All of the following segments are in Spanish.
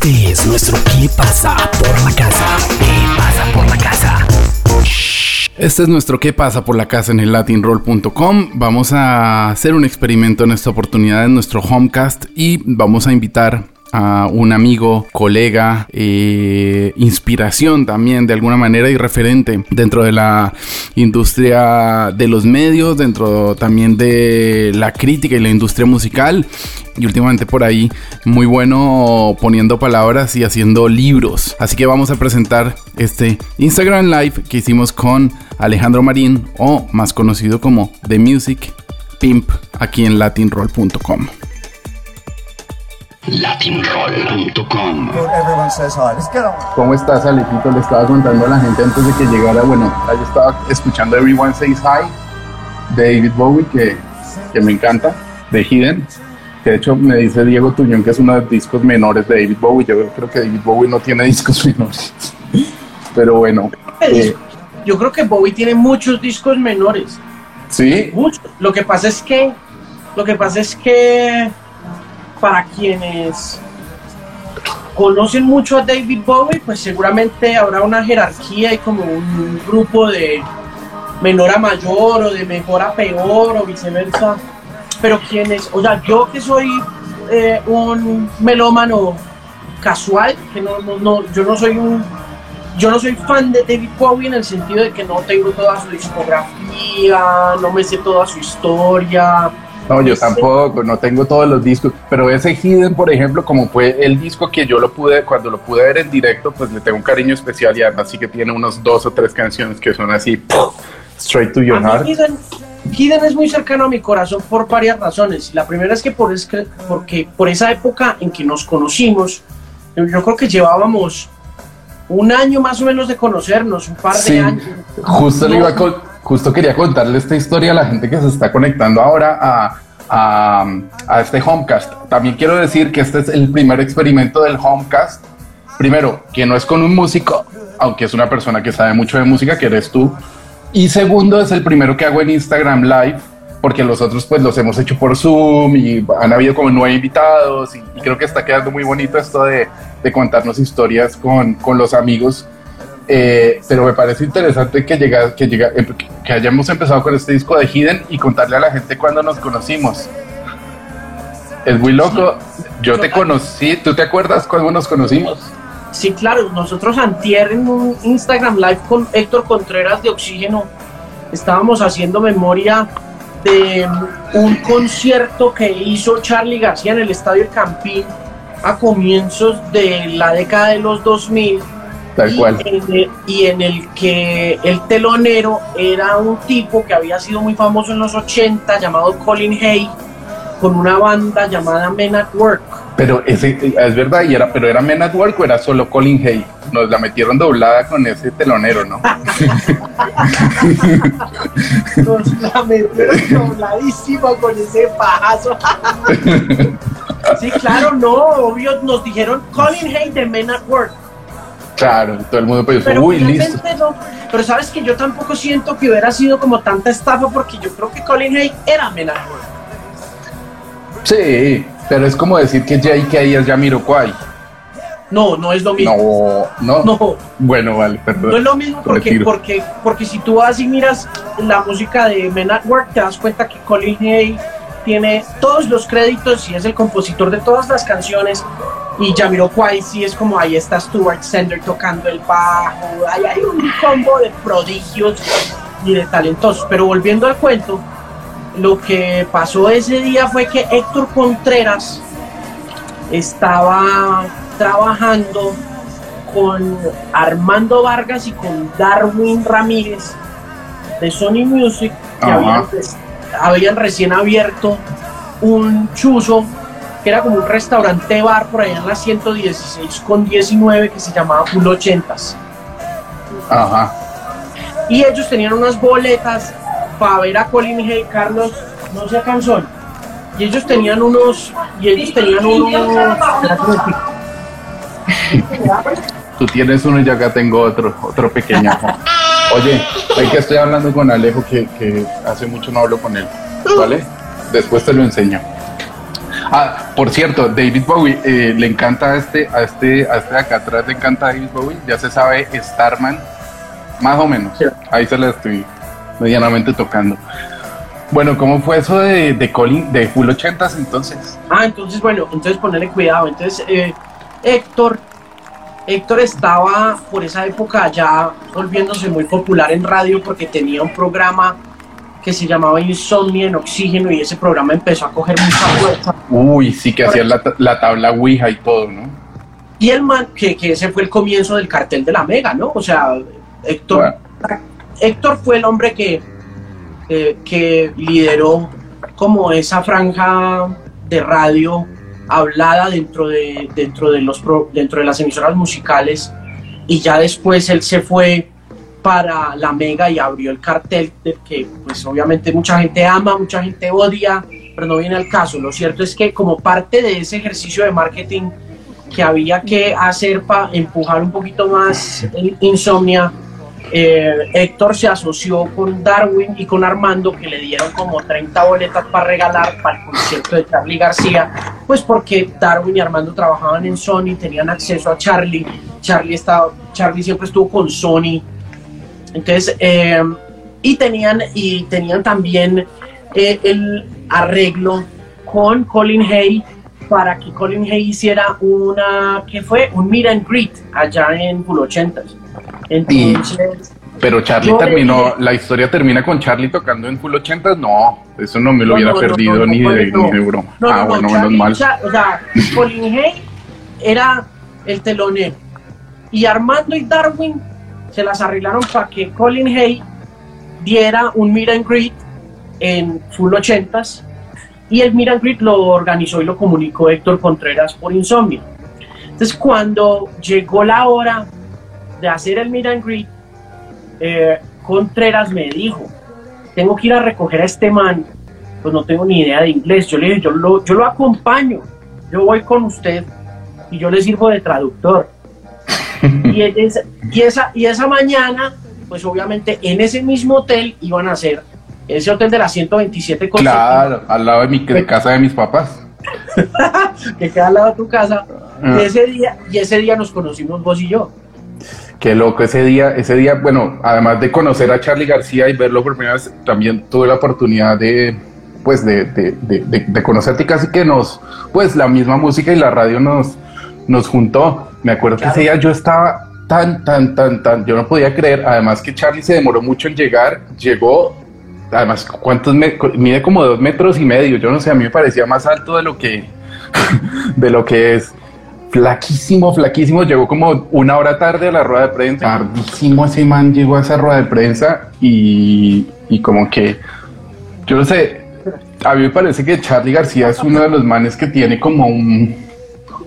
Este es nuestro ¿Qué pasa por la casa? ¿Qué pasa por la casa? Este es nuestro ¿Qué pasa por la casa en el latinroll.com? Vamos a hacer un experimento en esta oportunidad en nuestro homecast y vamos a invitar a un amigo, colega, eh, inspiración también de alguna manera y referente dentro de la industria de los medios, dentro también de la crítica y la industria musical y últimamente por ahí muy bueno poniendo palabras y haciendo libros. Así que vamos a presentar este Instagram Live que hicimos con Alejandro Marín o más conocido como The Music Pimp aquí en latinroll.com latinroll.com. ¿Cómo estás, Alejito? Le estaba contando a la gente antes de que llegara. Bueno, yo estaba escuchando Everyone Says Hi de David Bowie, que, que me encanta, de Hidden. Que de hecho me dice Diego Tuñón que es uno de los discos menores de David Bowie. Yo creo que David Bowie no tiene discos menores. Pero bueno. Eh, yo creo que Bowie tiene muchos discos menores. Sí. Muchos. Lo que pasa es que. Lo que pasa es que para quienes conocen mucho a David Bowie, pues seguramente habrá una jerarquía y como un grupo de menor a mayor o de mejor a peor o viceversa. Pero quienes, o sea, yo que soy eh, un melómano casual, que no, no, no, yo no soy un, yo no soy fan de David Bowie en el sentido de que no tengo toda su discografía, no me sé toda su historia, no, yo tampoco, no tengo todos los discos, pero ese Hidden, por ejemplo, como fue el disco que yo lo pude, cuando lo pude ver en directo, pues le tengo un cariño especial y además sí que tiene unos dos o tres canciones que son así, straight to your heart. Hidden, es muy cercano a mi corazón por varias razones. La primera es que por, es que, porque por esa época en que nos conocimos, yo creo que llevábamos un año más o menos de conocernos, un par de años. Justo le iba a justo quería contarle esta historia a la gente que se está conectando ahora a, a, este Homecast. También quiero decir que este es el primer experimento del Homecast. Primero, que no es con un músico, aunque es una persona que sabe mucho de música, que eres tú. Y segundo, es el primero que hago en Instagram Live, porque los otros pues los hemos hecho por Zoom y han habido como nueve invitados y, creo que está quedando muy bonito esto de, de contarnos historias con, con los amigos eh, pero me parece interesante que, llega, que, llega, em, que hayamos empezado con este disco de Hidden y contarle a la gente cuando nos conocimos. Es muy loco. Yo te conocí, ¿tú te acuerdas cuando nos conocimos? Sí, claro. Nosotros antier en un Instagram Live con Héctor Contreras de Oxígeno estábamos haciendo memoria de un concierto que hizo Charlie García en el Estadio El Campín a comienzos de la década de los 2000 y En el, que el telonero era un tipo que había sido muy famoso en los 80, llamado Colin Hay, con una banda llamada Men at Work. Pero ese, es verdad, y era, pero era Men at Work o era solo Colin Hay. Nos la metieron doblada con ese telonero, ¿no? Nos la metieron dobladísima con ese pajazo. sí, claro, no, obvio, nos dijeron Colin Hay de Men at Work Claro, todo el mundo pensó, pero uy, listo. pero sabes que yo tampoco siento que hubiera sido como tanta estafa porque yo creo que Colin Hay era menor. Sí, pero es como decir que J.K. es Jamiroquai. No, no es lo mismo. No, no. Bueno, vale, perdón. No es lo mismo porque, porque, porque si tú vas y miras la música de Men at Work, te das cuenta que Colin Hay tiene todos los créditos y es el compositor de todas las canciones y Jamiroquai sí es como ahí está Stuart Sender tocando el bajo, ahí hay un combo de prodigios y de talentosos. Pero volviendo al cuento, lo que pasó ese día fue que Héctor Contreras estaba trabajando con Armando Vargas y con Darwin Ramírez de Sony Music, que habían, habían recién abierto un chuzo era como un restaurante bar por allá en la 116 con 19 que se llamaba Full 80s. Ajá. Y ellos tenían unas boletas para ver a Colin y Carlos, no sé canción. Y ellos tenían unos, y ellos tenían unos. Tú tienes uno y yo acá tengo otro, otro pequeño. Oye, hay que estoy hablando con Alejo que, que hace mucho no hablo con él, ¿vale? Después te lo enseño. Ah, por cierto, David Bowie, eh, le encanta a este, a este, a este de acá atrás le encanta David Bowie, ya se sabe Starman, más o menos. Sí. Ahí se la estoy medianamente tocando. Bueno, ¿cómo fue eso de, de Colin, de Full 80s entonces? Ah, entonces, bueno, entonces ponerle cuidado. Entonces, eh, Héctor, Héctor estaba por esa época ya volviéndose muy popular en radio porque tenía un programa que se llamaba Insomnia en Oxígeno y ese programa empezó a coger mucha fuerza. Uy, sí que hacían la, la tabla Ouija y todo, ¿no? Y el man, que, que ese fue el comienzo del cartel de la Mega, ¿no? O sea, Héctor, Héctor fue el hombre que, eh, que lideró como esa franja de radio hablada dentro de, dentro, de los pro- dentro de las emisoras musicales y ya después él se fue para la Mega y abrió el cartel del que pues obviamente mucha gente ama, mucha gente odia, pero no viene al caso. Lo cierto es que como parte de ese ejercicio de marketing que había que hacer para empujar un poquito más el Insomnia, eh, Héctor se asoció con Darwin y con Armando que le dieron como 30 boletas para regalar para el concierto de Charlie García, pues porque Darwin y Armando trabajaban en Sony, tenían acceso a Charlie, Charlie, estaba, Charlie siempre estuvo con Sony, entonces, eh, y, tenían, y tenían también eh, el arreglo con Colin Hay para que Colin Hay hiciera una, ¿qué fue? Un meet and greet allá en Full 80 Entonces, Pero Charlie le terminó, la historia termina con Charlie tocando en Full 80 no, eso no me lo No, hubiera no, perdido no, ni, de, ni de broma. Ah, no, no, bueno, Charlie- menos mal. O sea, Colin Hay era el telonero y Armando y Darwin se las arreglaron para que Colin Hay diera un meet and greet en Full 80s y el meet and greet lo organizó y lo comunicó Héctor Contreras por Insomnia. Entonces cuando llegó la hora de hacer el meet and greet, eh, Contreras me dijo, tengo que ir a recoger a este man, pues no tengo ni idea de inglés. Yo le dije, yo lo, yo lo acompaño, yo voy con usted y yo le sirvo de traductor. Y, esa, y, esa, y esa mañana, pues obviamente en ese mismo hotel iban a hacer ese hotel de las 127 cosas Claro, al lado de mi de casa de mis papás. que queda al lado de tu casa. Ah. Y ese día, y ese día nos conocimos vos y yo. Qué loco ese día, ese día, bueno, además de conocer a Charlie García y verlo por primera vez, también tuve la oportunidad de, pues, de, de, de, conocerte y casi que nos, pues, la misma música y la radio nos, nos juntó. Me acuerdo Claro. que ese día yo estaba tan, tan, tan, tan, yo no podía creer, además que Charlie se demoró mucho en llegar, llegó, además, ¿cuántos mide como dos metros y medio? Yo no sé, a mí me parecía más alto de lo que, de lo que es. Flaquísimo, flaquísimo, llegó como una hora tarde a la rueda de prensa. Tardísimo ese man llegó a esa rueda de prensa y, y como que, yo no sé, a mí me parece que Charlie García es uno de los manes que tiene como un,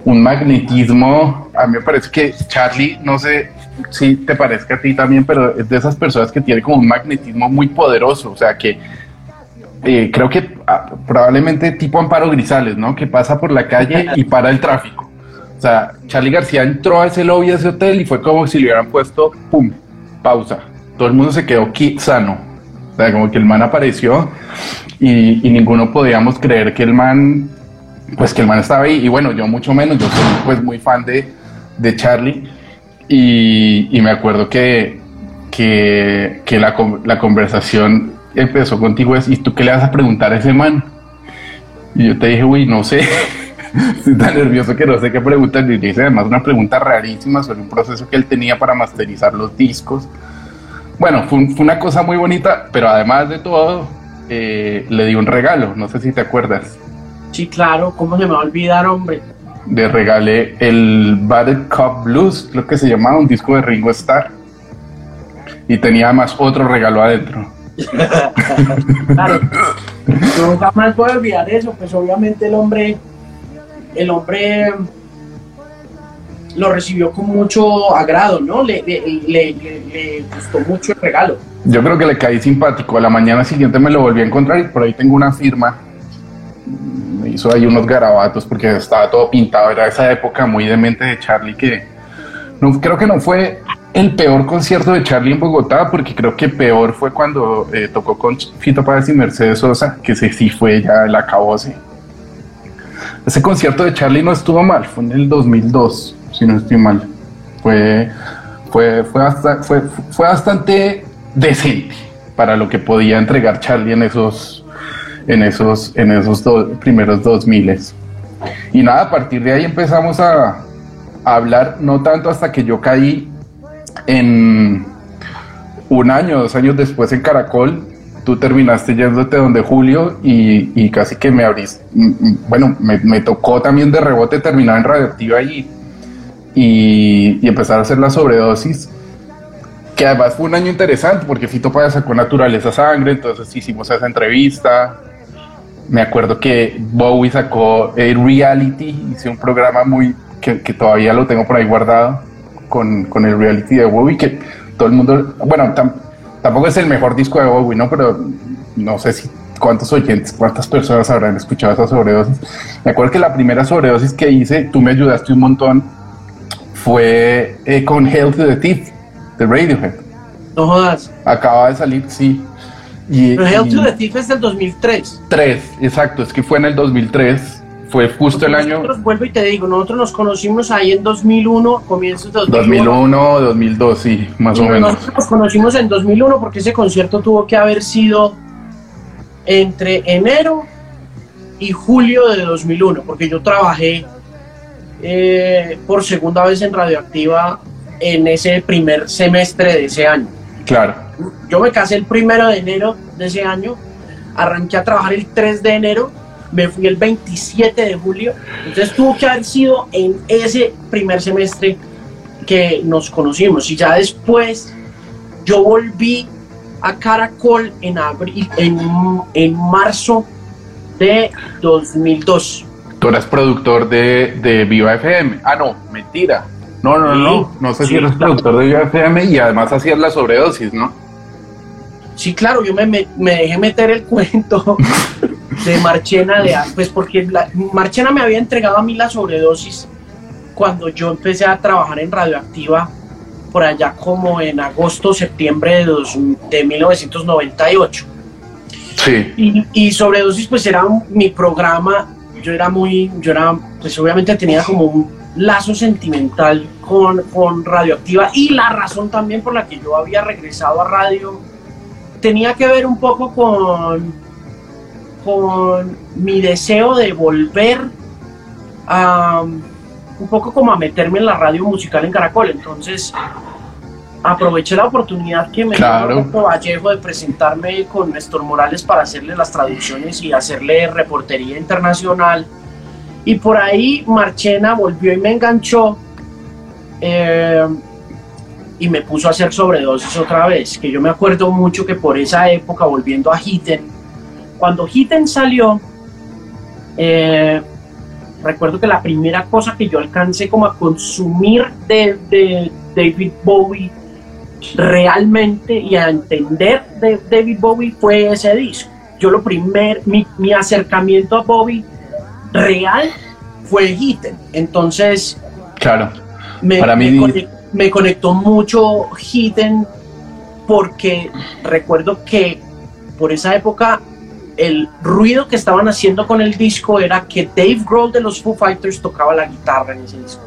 un magnetismo. A mí me parece que Charlie, no sé si te parezca a ti también, pero es de esas personas que tiene como un magnetismo muy poderoso. O sea, que eh, creo que ah, probablemente tipo Amparo Grisales, ¿no? Que pasa por la calle y para el tráfico. O sea, Charlie García entró a ese lobby de ese hotel y fue como si le hubieran puesto, ¡pum!, pausa. Todo el mundo se quedó qui- sano. O sea, como que el man apareció y, y ninguno podíamos creer que el man, pues que el man estaba ahí. Y bueno, yo mucho menos, yo soy pues muy fan de, de Charlie. Y, me acuerdo que, que, la, la conversación empezó contigo es, ¿y tú qué le vas a preguntar a ese man? Y yo te dije, uy, no sé. Estoy tan nervioso que no sé qué preguntar. Y hice además una pregunta rarísima sobre un proceso que él tenía para masterizar los discos. Bueno, fue una cosa muy bonita, pero además de todo, eh, le di un regalo. No sé si te acuerdas. Sí, claro, ¿cómo se me va a olvidar, hombre? Le regalé el Battle Cup Blues, creo que se llamaba, un disco de Ringo Starr. Y tenía además otro regalo adentro. Claro, yo jamás voy a olvidar eso, pues obviamente el hombre, el hombre lo recibió con mucho agrado, ¿no? Le, le, le- le- le gustó mucho el regalo. Yo creo que le caí simpático. A la mañana siguiente me lo volví a encontrar y por ahí tengo una firma. Me hizo ahí unos garabatos porque estaba todo pintado. Era esa época muy demente de Charlie que no, creo que no fue el peor concierto de Charlie en Bogotá porque creo que peor fue cuando eh, tocó con Fito Páez y Mercedes Sosa, que sí fue ya el acabose. ese concierto de Charlie no estuvo mal, fue en el 2002, si no estoy mal. Fue, fue, fue bastante decente para lo que podía entregar Charlie en esos, en esos, en esos do- primeros 2000 Y nada, a partir de ahí empezamos a, a hablar, no tanto hasta que yo caí en un año, dos años después en Caracol, tú terminaste yéndote donde Julio y, y casi que me abriste, bueno, me, me tocó también de rebote terminar en Radioactiva y, y, y empezar a hacer la sobredosis, que además fue un año interesante porque Fito Páez sacó Naturaleza Sangre, entonces hicimos esa entrevista. Me acuerdo que Bowie sacó eh, Reality, hice un programa muy que, que todavía lo tengo por ahí guardado con, con el reality de Bowie, que todo el mundo, bueno, tam- tampoco es el mejor disco de Bowie, ¿no? Pero no sé si cuántos oyentes, cuántas personas habrán escuchado esa sobredosis. Me acuerdo que la primera sobredosis que hice, tú me ayudaste un montón, fue eh, con Hail to the Thief de Radiohead. No jodas. Acaba de salir, sí. Y, Pero Hell y- to the Thief es del 2003. Tres, exacto, es que fue en el 2003, fue justo el año Nosotros, vuelvo y te digo, nosotros nos conocimos ahí en 2001, comienzos de 2001. 2001 2002, sí, más o Sí, menos. Nosotros nos conocimos en 2001 porque ese concierto tuvo que haber sido entre enero y julio de 2001, porque yo trabajé eh, por segunda vez en Radioactiva en ese primer semestre de ese año. Claro, Yo me casé el primero de enero de ese año, arranqué a trabajar el 3 de enero, me fui el 27 de julio, entonces tuvo que haber sido en ese primer semestre que nos conocimos y ya después yo volví a Caracol en abril, en, en marzo de 2002. tú eras productor de, de Viva FM. Ah, no, mentira. No, no, Sí, no, no sé sí, si eres claro. productor de Viva FM y además hacías la sobredosis, ¿no? Sí, claro, yo me, me- me dejé meter el cuento de Marchena, de, pues porque la- Marchena me había entregado a mí la sobredosis cuando yo empecé a trabajar en Radioactiva por allá como en agosto, septiembre de, dos- de 1998. Sí, Y, y sobredosis pues era un- mi programa, yo era muy, yo era, pues obviamente tenía como un lazo sentimental con, con Radioactiva y la razón también por la que yo había regresado a radio tenía que ver un poco con, con mi deseo de volver a un poco como a meterme en la radio musical en Caracol, entonces aproveché la oportunidad que me Claro. dio Roberto Vallejo de presentarme con Néstor Morales para hacerle las traducciones y hacerle reportería internacional. Y por ahí Marchena volvió y me enganchó eh, y me puso a hacer sobredosis otra vez. Que yo me acuerdo mucho que por esa época, volviendo a Hitten, cuando Hitten salió, eh, recuerdo que la primera cosa que yo alcancé como a consumir de, de David Bowie realmente y a entender de David Bowie fue ese disco. Yo lo primer, mi, mi acercamiento a Bowie real fue Hitten. Entonces claro. me, Para mí- me conec- me conectó mucho Hidden porque recuerdo que por esa época el ruido que estaban haciendo con el disco era que Dave Grohl de los Foo Fighters tocaba la guitarra en ese disco.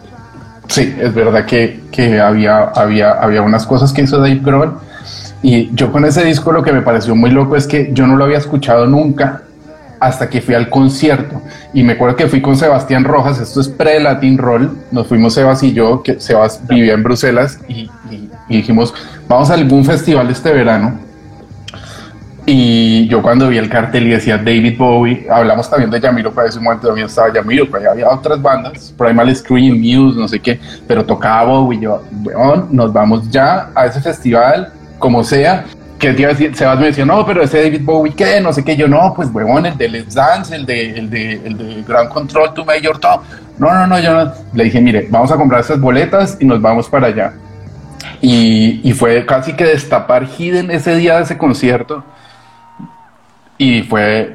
Sí, es verdad que, que había, había, había unas cosas que hizo Dave Grohl y yo con ese disco lo que me pareció muy loco es que yo no lo había escuchado nunca hasta que fui al concierto. Y me acuerdo que fui con Sebastián Rojas, esto es pre-Latin Roll, nos fuimos Sebas y yo, que Sebas vivía en Bruselas y, y- y dijimos, vamos a algún festival este verano y yo cuando vi el cartel y decía David Bowie, hablamos también de Yamiro, para ese momento también estaba Yamiro, pero había otras bandas, Primal Scream, Muse, no sé qué, pero tocaba Bowie, yo, weón, nos vamos ya a ese festival, como sea, que te iba a decir, Sebas me decía, no, pero ese David Bowie, ¿qué? No sé qué, yo, no, pues weón, el de Let's Dance, el de, el de, el de Ground Control to Major Tom, no, no, no, yo no, le dije, mire, vamos a comprar esas boletas y nos vamos para allá. Y, y fue casi que destapar Hidden ese día de ese concierto. Y fue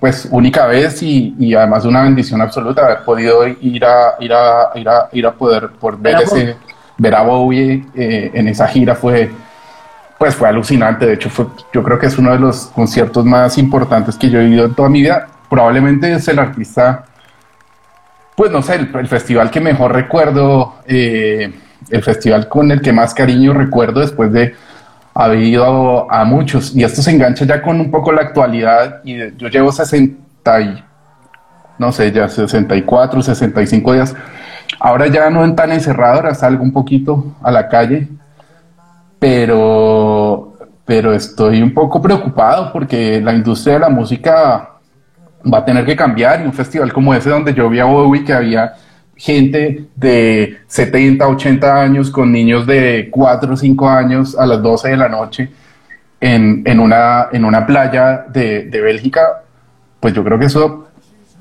pues única vez y, y además una bendición absoluta haber podido ir a ir a ir a, ir a poder por ver ese ver a Bowie eh, en esa gira fue pues fue alucinante de hecho yo creo que es uno de los conciertos más importantes que yo he vivido en toda mi vida probablemente es el artista pues no sé, el, festival que mejor recuerdo, eh, el festival con el que más cariño recuerdo después de haber ido a, muchos. Y esto se engancha ya con un poco la actualidad. Y yo llevo 60 y, no sé, ya 64, 65 días. Ahora ya no tan encerrado, ahora salgo un poquito a la calle. Pero, pero estoy un poco preocupado porque la industria de la música va a tener que cambiar y un festival como ese donde yo vi a Bowie que había gente de 70, 80 años con niños de 4 o 5 años a las 12 de la noche en, en, una, en una playa de, de, Bélgica, pues yo creo que eso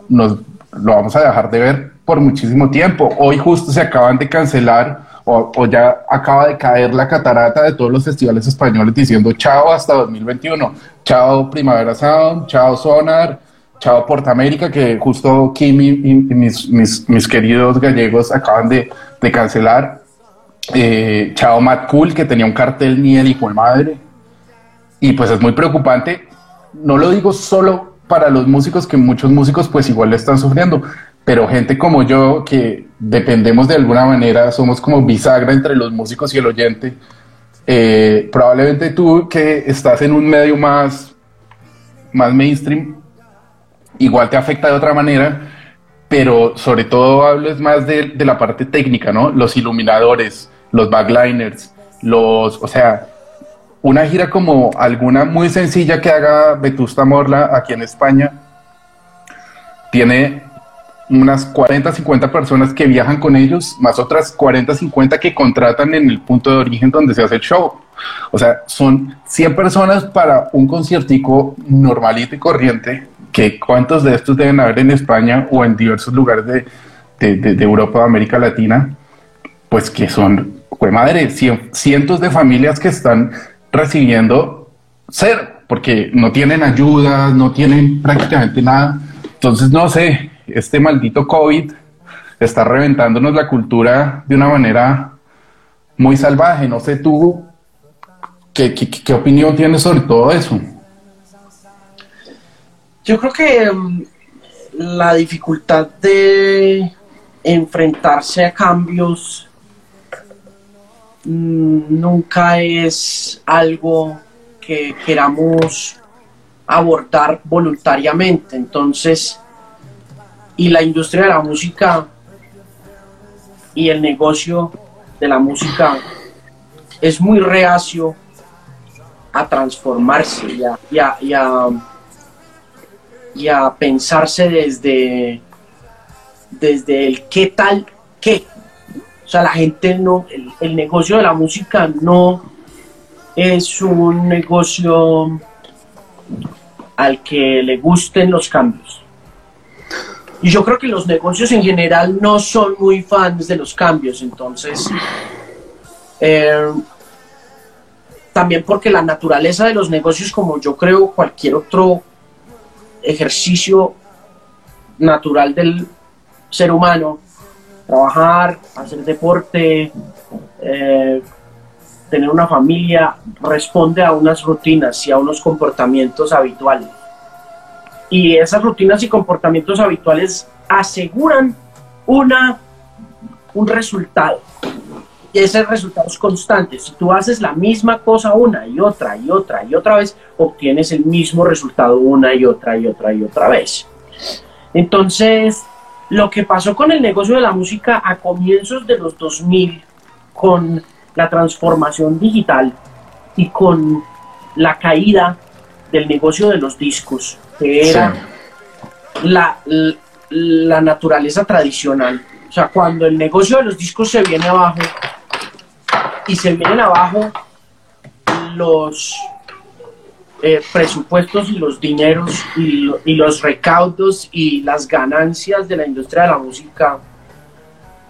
nos lo vamos a dejar de ver por muchísimo tiempo. Hoy justo se acaban de cancelar o, o ya acaba de caer la catarata de todos los festivales españoles diciendo chao hasta 2021, chao Primavera Sound, chao Sonar, Chao Portamérica, que justo Kim y, mis, mis, mis, queridos gallegos acaban de, de cancelar. Eh, Chao Matt Cool, que tenía un cartel ni el hijo de madre. Y pues es muy preocupante. No lo digo solo para los músicos, que muchos músicos pues igual le están sufriendo, pero gente como yo que dependemos de alguna manera, somos como bisagra entre los músicos y el oyente. Eh, probablemente tú que estás en un medio más, más mainstream, igual te afecta de otra manera, pero sobre todo hables más de, de, la parte técnica, ¿no? Los iluminadores, los backliners, los, o sea, una gira como alguna muy sencilla que haga Vetusta Morla aquí en España, tiene unas 40, 50 personas que viajan con ellos, más otras 40, 50 que contratan en el punto de origen donde se hace el show. O sea, son 100 personas para un conciertico normalito y corriente que cuántos de estos deben haber en España o en diversos lugares de, de, de, de Europa o América Latina, pues que son, pues madre, cientos de familias que están recibiendo cero, porque no tienen ayuda, no tienen prácticamente nada. Entonces, no sé, este maldito COVID está reventándonos la cultura de una manera muy salvaje. No sé tú, ¿qué, opinión tienes sobre todo eso? Yo creo que um, la dificultad de enfrentarse a cambios mmm, nunca es algo que queramos abordar voluntariamente. Entonces, y la industria de la música y el negocio de la música es muy reacio a transformarse y a, y a, pensarse desde, desde el qué tal qué. O sea, la gente no, el, negocio de la música no es un negocio al que le gusten los cambios. Y yo creo que los negocios en general no son muy fans de los cambios, entonces, eh, también porque la naturaleza de los negocios, como yo creo cualquier otro ejercicio natural del ser humano, trabajar, hacer deporte, eh, tener una familia, responde a unas rutinas y a unos comportamientos habituales. Y esas rutinas y comportamientos habituales aseguran una, un resultado. Y ese resultado es constante. Si tú haces la misma cosa una y otra y otra y otra vez, obtienes el mismo resultado una y otra y otra y otra vez. Entonces, lo que pasó con el negocio de la música a comienzos de los 2000, con la transformación digital y con la caída del negocio de los discos, que era sí. la, la naturaleza tradicional. O sea, cuando el negocio de los discos se viene abajo, y se vienen abajo los eh, presupuestos y los dineros y, y, los recaudos y las ganancias de la industria de la música.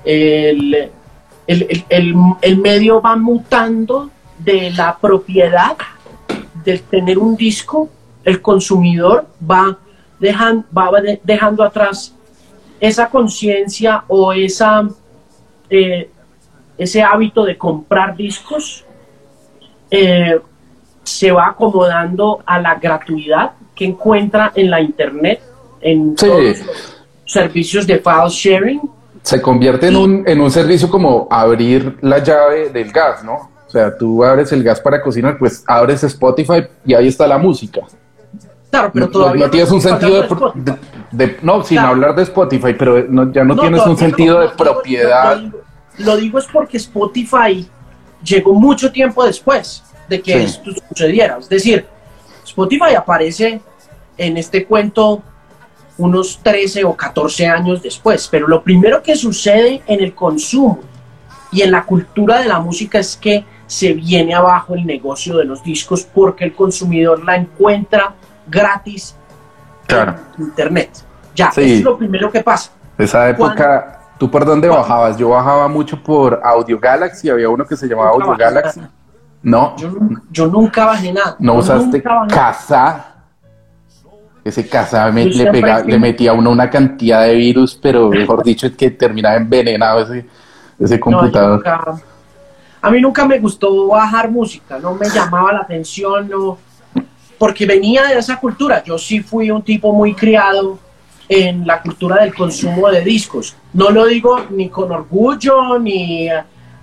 El, el, el, el medio va mutando de la propiedad de tener un disco, el consumidor va, dejan, va dejando atrás esa conciencia o esa eh, ese hábito de comprar discos eh, se va acomodando a la gratuidad que encuentra en la internet, en sí. todos los servicios de file sharing. Se convierte en un, en un servicio como abrir la llave del gas, ¿no? Sea, tú abres el gas para cocinar, pues abres Spotify y ahí está la música. Claro, pero No- todavía no, tienes un sentido de, de no, sin Claro. hablar de Spotify, pero no- ya no, No, tienes un sentido de propiedad. Lo, digo, lo digo es porque Spotify llegó mucho tiempo después de que Sí. esto sucediera. Es decir, Spotify aparece en este cuento unos 13 o 14 años después, pero lo primero que sucede en el consumo y en la cultura de la música es que se viene abajo el negocio de los discos porque el consumidor la encuentra gratis Claro. en internet. Ya, Sí. eso es lo primero que pasa. Esa época, ¿tú por dónde bajabas? Yo bajaba mucho por Audio Galaxy, había uno que se llamaba Audio Galaxy. nada. No, Yo, nu- yo nunca bajé nada. no Yo usaste Casa. Ese Casa me- le, siempre pega- fui- le metía a uno una cantidad de virus, pero mejor dicho, es que terminaba envenenado ese, ese computador. A mí nunca me gustó bajar música, no me llamaba la atención, no, porque venía de esa cultura. Yo sí fui un tipo muy criado en la cultura del consumo de discos. No lo digo ni con orgullo, ni,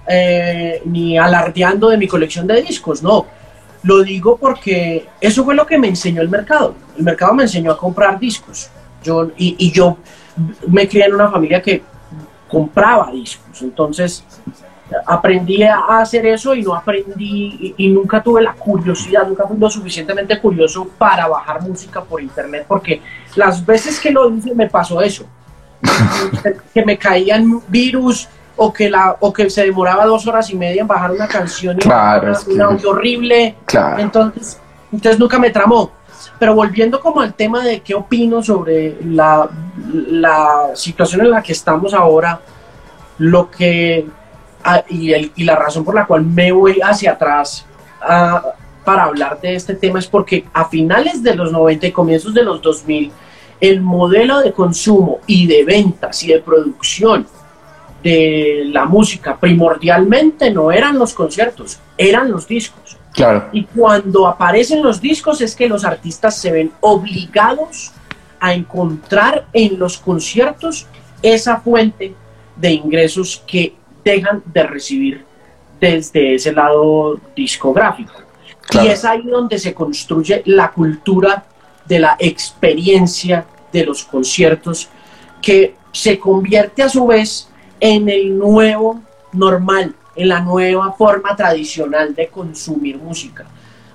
eh, ni alardeando de mi colección de discos, no. Lo digo porque eso fue lo que me enseñó el mercado. El mercado me enseñó a comprar discos. Yo, y, y yo me crié en una familia que compraba discos. Entonces aprendí a hacer eso y no aprendí y, y nunca tuve la curiosidad, nunca fui lo suficientemente curioso para bajar música por internet porque las veces que lo hice me pasó eso. que me caían virus o que, la, o que se demoraba dos horas y media en bajar una canción y Claro, una- es que- un audio horrible. Claro. Entonces, entonces nunca me tramó. Pero volviendo como al tema de qué opino sobre la, la situación en la que estamos ahora, lo que ah, y, el- y la razón por la cual me voy hacia atrás ah, para hablar de este tema es porque a finales de los 90 y comienzos de los 2000, el modelo de consumo y de ventas y de producción de la música primordialmente no eran los conciertos, eran los discos. Claro, Y cuando aparecen los discos es que los artistas se ven obligados a encontrar en los conciertos esa fuente de ingresos que dejan de recibir desde ese lado discográfico. Claro. Y es ahí donde se construye la cultura de la experiencia de los conciertos que se convierte a su vez en el nuevo normal, en la nueva forma tradicional de consumir música.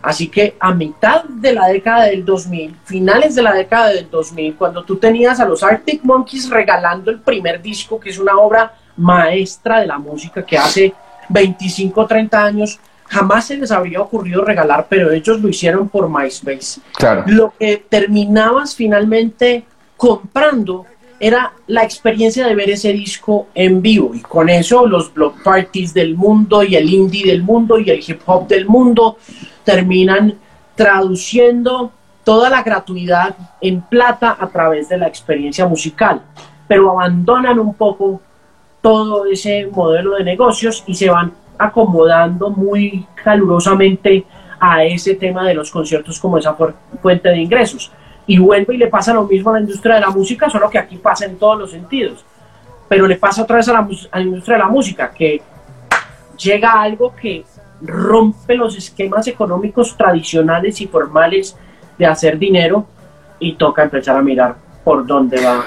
Así que a mitad de la década del 2000, finales de la década del 2000, cuando tú tenías a los Arctic Monkeys regalando el primer disco, que es una obra maestra de la música que hace 25 o 30 años jamás se les habría ocurrido regalar, pero ellos lo hicieron por MySpace claro. lo que terminabas finalmente comprando era la experiencia de ver ese disco en vivo y con eso los block parties del mundo y el indie del mundo y el hip hop del mundo terminan traduciendo toda la gratuidad en plata a través de la experiencia musical, pero abandonan un poco todo ese modelo de negocios y se van acomodando muy calurosamente a ese tema de los conciertos como esa fu- fuente de ingresos. Y vuelve y le pasa lo mismo a la industria de la música, solo que aquí pasa en todos los sentidos. Pero le pasa otra vez a la, a la industria de la música, que llega algo que rompe los esquemas económicos tradicionales y formales de hacer dinero y toca empezar a mirar por dónde va.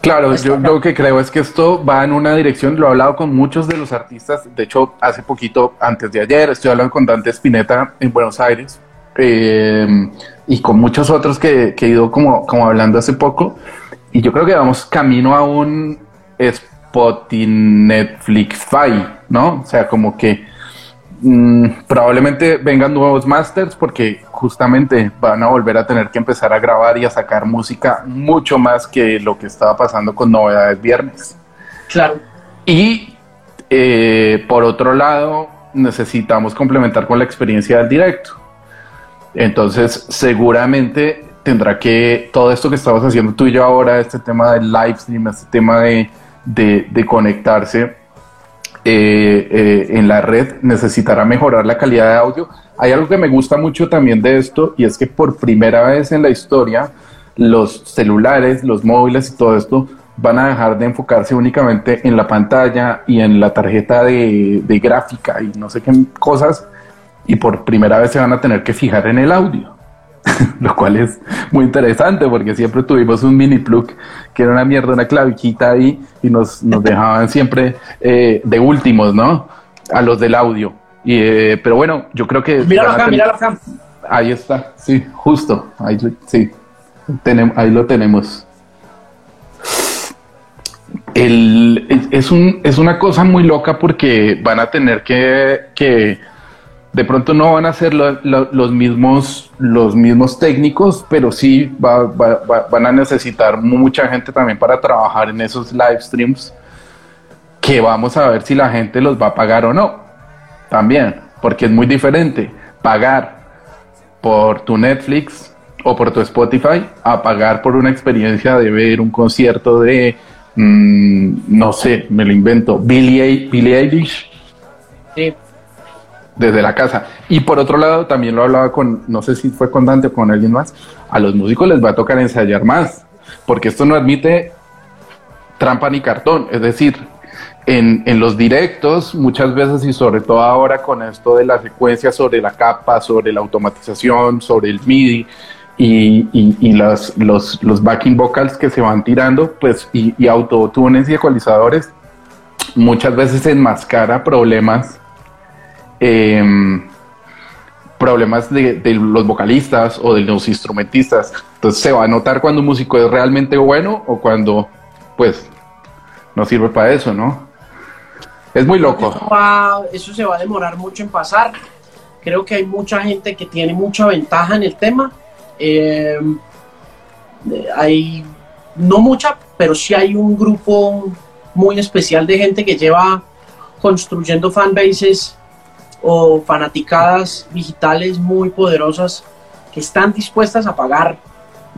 Claro, yo lo que creo es que esto va en una dirección, lo he hablado con muchos de los artistas, de hecho hace poquito, antes de ayer, estoy hablando con Dante Spinetta en Buenos Aires eh, y con muchos otros que, que he ido como, como hablando hace poco y yo creo que vamos camino a un Spotify Netflix ¿no? O sea, como que mm, probablemente vengan nuevos masters porque justamente van a volver a tener que empezar a grabar y a sacar música mucho más que lo que estaba pasando con novedades viernes. Claro, Y eh, por otro lado, necesitamos complementar con la experiencia del directo. Entonces, seguramente tendrá que todo esto que estamos haciendo tú y yo ahora, este tema del live stream, este tema de, de- de conectarse eh, eh, en la red, necesitará mejorar la calidad de audio. Hay algo que me gusta mucho también de esto y es que por primera vez en la historia los celulares, los móviles y todo esto van a dejar de enfocarse únicamente en la pantalla y en la tarjeta de, de gráfica y no sé qué cosas, y por primera vez se van a tener que fijar en el audio. lo cual es muy interesante porque siempre tuvimos un mini plug que era una mierda, una clavijita ahí y nos, nos dejaban siempre eh, de últimos, ¿no? A los del audio. Y, eh, pero bueno, yo creo que... Míralo acá, míralo acá. Ahí está, sí, justo, ahí, lo- sí, Tenem- ahí lo tenemos. El- es, es un, es una cosa muy loca porque van a tener que, que de pronto no van a ser lo- lo- los, mismos, los mismos técnicos, pero sí va- va- va- van a necesitar mucha gente también para trabajar en esos live streams que vamos a ver si la gente los va a pagar o no. También, porque es muy diferente pagar por tu Netflix o por tu Spotify a pagar por una experiencia de ver un concierto de, mm, no sé, me lo invento, Billie, Billie Eilish Sí. Desde la casa. Y por otro lado, también lo hablaba con, no sé si fue con Dante o con alguien más, a los músicos les va a tocar ensayar más, porque esto no admite trampa ni cartón, es decir, en, en los directos muchas veces y sobre todo ahora con esto de la secuencia sobre la capa, sobre la automatización, sobre el MIDI y, y- las- los, los backing vocals que se van tirando, pues y, y autotunes y ecualizadores, muchas veces enmascara problemas em, problemas de, los vocalistas o de los instrumentistas. Entonces se va a notar cuando un músico es realmente bueno o cuando, pues, no sirve para eso, ¿no? Es muy loco. eso se va a demorar mucho en pasar. Creo que hay mucha gente que tiene mucha ventaja en el tema. Eh, hay, no mucha, pero sí hay un grupo muy especial de gente que lleva construyendo fanbases o fanaticadas digitales muy poderosas que están dispuestas a pagar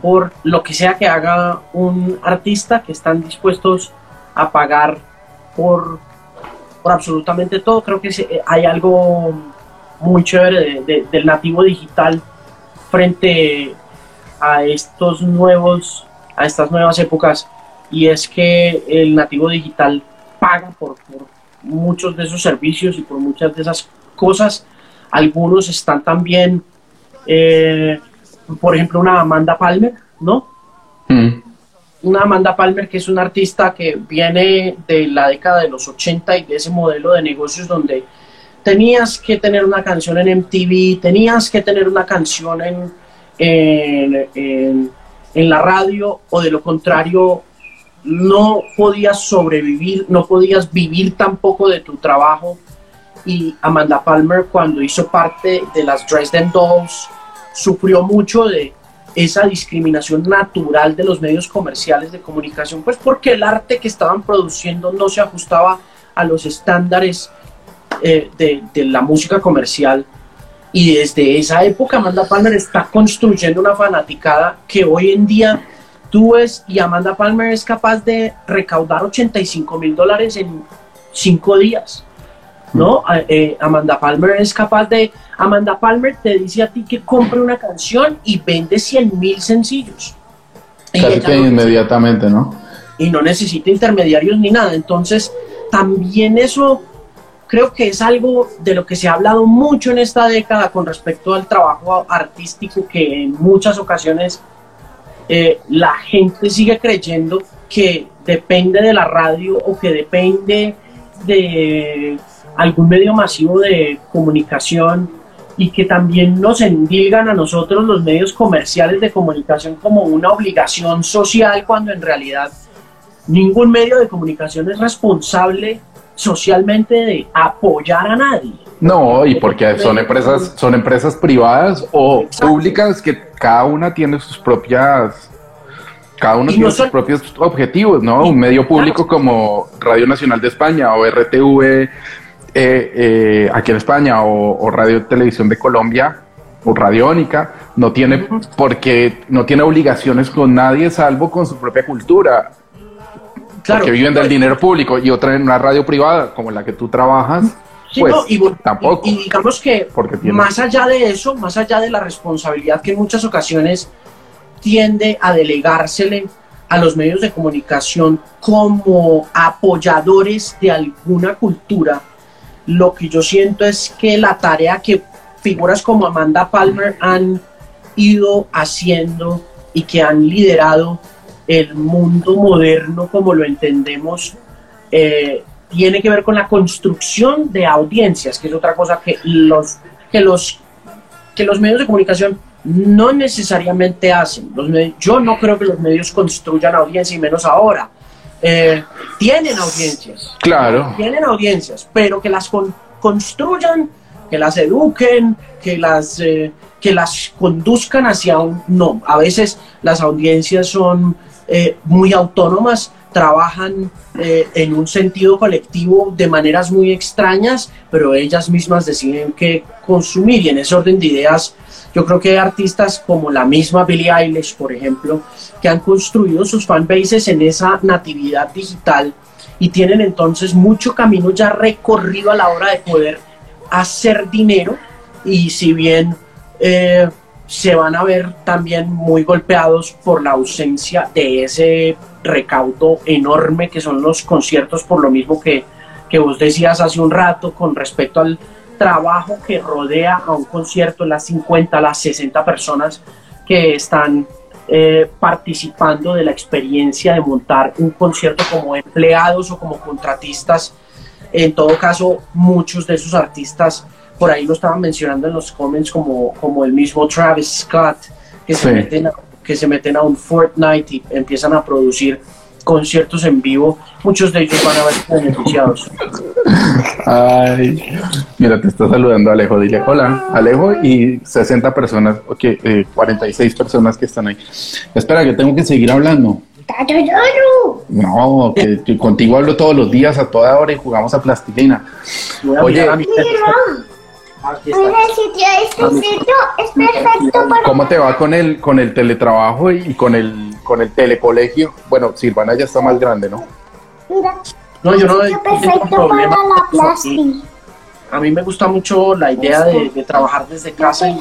por lo que sea que haga un artista, que están dispuestos a pagar por por absolutamente todo. Creo que se- hay algo muy chévere de- de- del nativo digital frente a estos nuevos, a estas nuevas épocas, y es que el nativo digital paga por, por muchos de esos servicios y por muchas de esas cosas. Algunos están también, eh, por ejemplo, una Amanda Palmer, ¿no? Mm. una Amanda Palmer que es una artista que viene de la década de los 80 y de ese modelo de negocios donde tenías que tener una canción en MTV, tenías que tener una canción en, en, en- en la radio o de lo contrario no podías sobrevivir, no podías vivir tampoco de tu trabajo y Amanda Palmer cuando hizo parte de las Dresden Dolls sufrió mucho de esa discriminación natural de los medios comerciales de comunicación, pues porque el arte que estaban produciendo no se ajustaba a los estándares eh, de, de la música comercial. Y desde esa época Amanda Palmer está construyendo una fanaticada que hoy en día tú ves y Amanda Palmer es capaz de recaudar 85 mil dólares en cinco días. ¿No? Eh, Amanda Palmer es capaz de... Amanda Palmer te dice a ti que compre una canción y vende 100 mil sencillos. Casi que no- inmediatamente, ¿no? y no necesita intermediarios ni nada. Entonces, también eso creo que es algo de lo que se ha hablado mucho en esta década con respecto al trabajo artístico que en muchas ocasiones eh, la gente sigue creyendo que depende de la radio o que depende de algún medio masivo de comunicación y que también nos endilgan a nosotros los medios comerciales de comunicación como una obligación social cuando en realidad ningún medio de comunicación es responsable socialmente de apoyar a nadie. No, y porque son empresas, son empresas privadas o Exacto. públicas que cada una tiene sus propias, cada uno Y tiene no sus son- propios objetivos, ¿no? Un medio público como Radio Nacional de España o RTV eh, eh, aquí en España o, o Radio Televisión de Colombia o Radiónica no tiene porque no tiene obligaciones con nadie salvo con su propia cultura. Porque viven del dinero público y otra en una radio privada como la que tú trabajas Sí, pues no, y, vol- tampoco y- y digamos que más allá de eso, más allá de la responsabilidad que en muchas ocasiones tiende a delegársele a los medios de comunicación como apoyadores de alguna cultura, lo que yo siento es que la tarea que figuras como Amanda Palmer han ido haciendo y que han liderado el mundo moderno como lo entendemos, eh, tiene que ver con la construcción de audiencias, que es otra cosa que los, que los, que los medios de comunicación no necesariamente hacen. Los yo no creo que los medios construyan audiencias y menos ahora. Eh, tienen audiencias. Claro. Tienen audiencias, pero que las construyan, que las eduquen, que las, eh, que las conduzcan hacia un... No, a veces las audiencias son eh, muy autónomas, trabajan en un sentido colectivo de maneras muy extrañas, pero ellas mismas deciden qué consumir y en ese orden de ideas yo creo que hay artistas como la misma Billie Eilish, por ejemplo, que han construido sus fanbases en esa natividad digital y tienen entonces mucho camino ya recorrido a la hora de poder hacer dinero. Y si bien eh, se van a ver también muy golpeados por la ausencia de ese recaudo enorme que son los conciertos por lo mismo que, que vos decías hace un rato con respecto al trabajo que rodea a un concierto, las 50, las 60 personas que están eh, participando de la experiencia de montar un concierto como empleados o como contratistas. En todo caso, muchos de esos artistas, por ahí lo estaban mencionando en los comments, como, como el mismo Travis Scott, que, se meten que se meten a un Fortnite y empiezan a producir conciertos en vivo, muchos de ellos van a ver beneficiados. Ay, mira, te está saludando Alejo. Dile hola, Alejo, y 60 personas, ok, 46 eh, personas que están ahí. Espera, que tengo que seguir hablando. No, que, contigo hablo todos los días a toda hora y jugamos a plastilina. Oye, ¿cómo te va con el, con el teletrabajo y con el con el telecolegio. Bueno, Silvana ya está más grande, ¿no? Mira. No, yo no tengo problema. A mí me gusta mucho la idea de, trabajar desde casa y,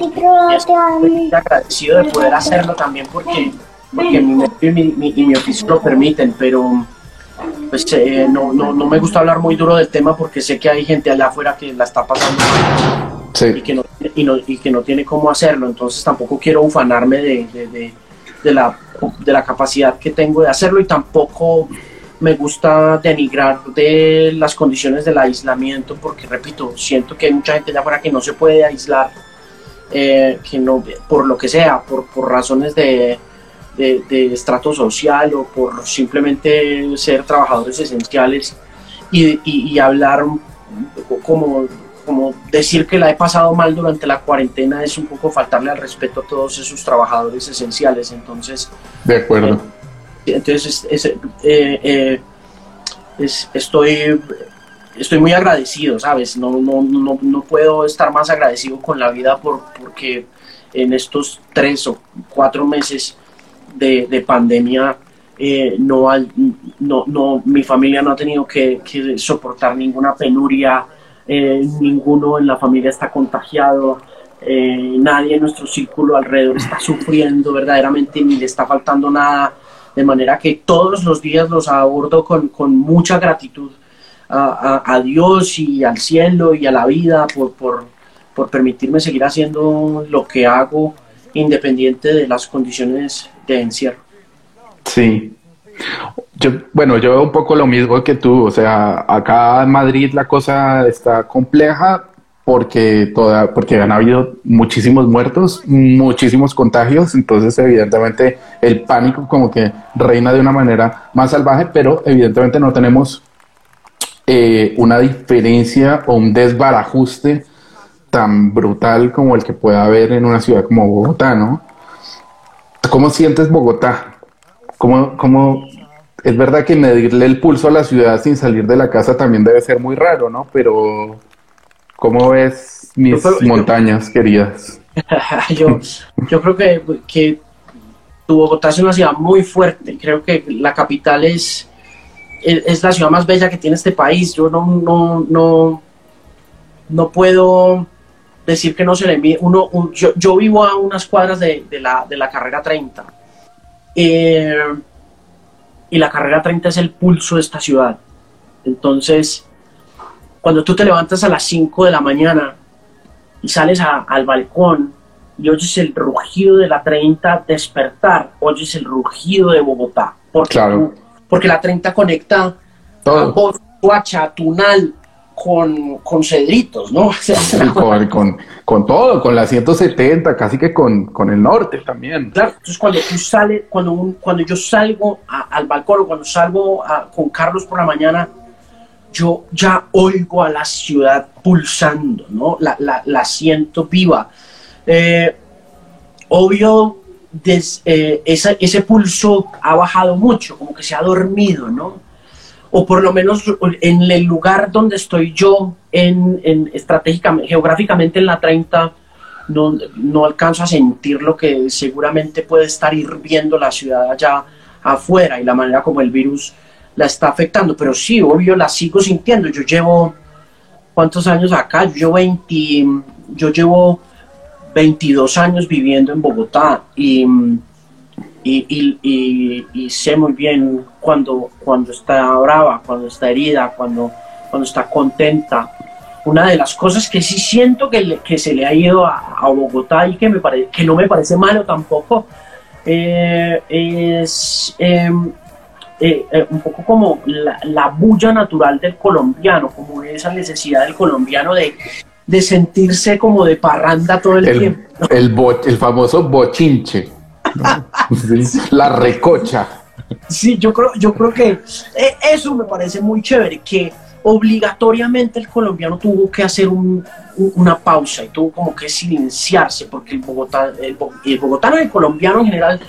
estoy agradecido de poder hacerlo también porque, porque mi, mi, y mi oficio lo permiten, pero pues eh, no, no, no me gusta hablar muy duro del tema porque sé que hay gente allá afuera que la está pasando mal y, que no, y, no, y que no tiene cómo hacerlo, entonces tampoco quiero ufanarme de, de, de la de la capacidad que tengo de hacerlo y tampoco me gusta denigrar de las condiciones del aislamiento porque repito siento que hay mucha gente allá afuera que no se puede aislar eh, que no por lo que sea por, por razones de, de, estrato social o por simplemente ser trabajadores esenciales y, y, y hablar como como decir que la he pasado mal durante la cuarentena es un poco faltarle al respeto a todos esos trabajadores esenciales. Entonces, de acuerdo. Eh, entonces, eh, eh, es, estoy, estoy muy agradecido, ¿sabes? No, no, no, no, puedo estar más agradecido con la vida por, porque en estos tres o cuatro meses de, de pandemia no, no, no, mi familia no ha tenido que, que soportar ninguna penuria eh, ninguno en la familia está contagiado, eh, nadie en nuestro círculo alrededor está sufriendo verdaderamente ni le está faltando nada, de manera que todos los días los abordo con, con mucha gratitud a, a, Dios y al cielo y a la vida por, por, por permitirme seguir haciendo lo que hago independiente de las condiciones de encierro. Sí, yo, bueno, yo veo un poco lo mismo que tú, o sea, acá en Madrid la cosa está compleja porque, toda, porque han habido muchísimos muertos, muchísimos contagios, entonces evidentemente el pánico como que reina de una manera más salvaje, pero evidentemente no tenemos eh, una diferencia o un desbarajuste tan brutal como el que puede haber en una ciudad como Bogotá, ¿no? ¿Cómo sientes Bogotá? ¿Cómo, cómo, es verdad que medirle el pulso a la ciudad sin salir de la casa también debe ser muy raro, ¿no? Pero, ¿cómo ves mis montañas queridas? yo, yo creo que, que tu Bogotá es una ciudad muy fuerte. Creo que la capital es, es, la ciudad más bella que tiene este país. Yo no, no, no, no puedo decir que no se le envíe. Uno, yo, yo, vivo a unas cuadras de, de, la, de la carrera 30 Eh, y la carrera 30 es el pulso de esta ciudad. Entonces, cuando tú te levantas a las 5 de la mañana y sales a- al balcón y oyes el rugido de la 30 despertar, oyes el rugido de Bogotá. Porque, Claro. porque la 30 conecta Todo. Voz, Suacha, Tunal con, con Cedritos, ¿no? Con, con, con todo, con la 170, casi que con, con el norte también. Claro, entonces cuando tú sales, cuando, un- cuando yo salgo a- al balcón o cuando salgo a- con Carlos por la mañana, yo ya oigo a la ciudad pulsando, ¿no? La, la- la siento viva. Eh, obvio, des- eh, esa- ese pulso ha bajado mucho, como que se ha dormido, ¿no? O por lo menos en el lugar donde estoy yo, en, en estratégicamente, geográficamente en la 30, no, no alcanzo a sentir lo que seguramente puede estar hirviendo la ciudad allá afuera y la manera como el virus la está afectando. Pero sí, obvio, la sigo sintiendo. Yo llevo, ¿cuántos años acá? Yo llevo 20, yo llevo 22 años viviendo en Bogotá y, y, y- y- y sé muy bien cuando, cuando está brava, cuando está herida, cuando, cuando está contenta una de las cosas que sí siento que, le- que se le ha ido a, a Bogotá y que, me pare- que no me parece malo tampoco, eh, es em, eh, eh, un poco como la, la bulla natural del colombiano, como esa necesidad del colombiano de, de sentirse como de parranda todo el, El, tiempo. el, bo- el famoso bochinche. La recocha. Sí, yo creo, yo creo que eh, eso me parece muy chévere, que obligatoriamente el colombiano tuvo que hacer un- un- una pausa y tuvo como que silenciarse, porque el, Bogotá, el, el bogotano y el colombiano en general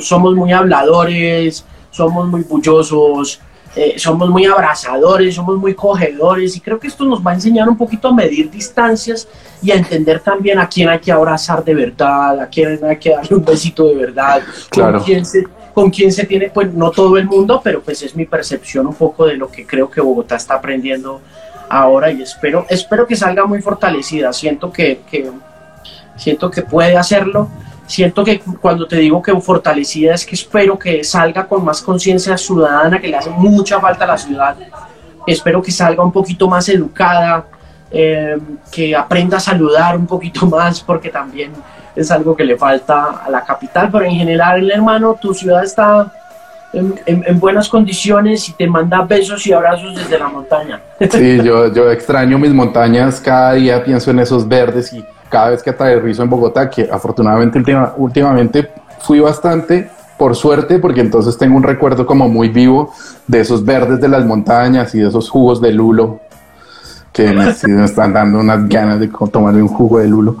somos muy habladores, somos muy bullosos, eh, somos muy abrazadores, somos muy cogedores y creo que esto nos va a enseñar un poquito a medir distancias y a entender también a quién hay que abrazar de verdad, a quién hay que darle un besito de verdad, Claro. con quién se, con quién se tiene, pues no todo el mundo, pero pues es mi percepción un poco de lo que creo que Bogotá está aprendiendo ahora y espero, espero que salga muy fortalecida. Siento que, que- siento que puede hacerlo. Siento que cuando te digo que fortalecida es que espero que salga con más conciencia ciudadana, que le hace mucha falta a la ciudad. Espero que salga un poquito más educada, eh, que aprenda a saludar un poquito más, porque también es algo que le falta a la capital. Pero en general, hermano, tu ciudad está en, en- en buenas condiciones y te manda besos y abrazos desde la montaña. Sí, yo, yo extraño mis montañas, cada día pienso en esos verdes y cada vez que aterrizo en Bogotá, que afortunadamente última- últimamente fui bastante, por suerte, porque entonces tengo un recuerdo como muy vivo de esos verdes de las montañas y de esos jugos de lulo, que me, sí me están dando unas ganas de tomarme un jugo de lulo.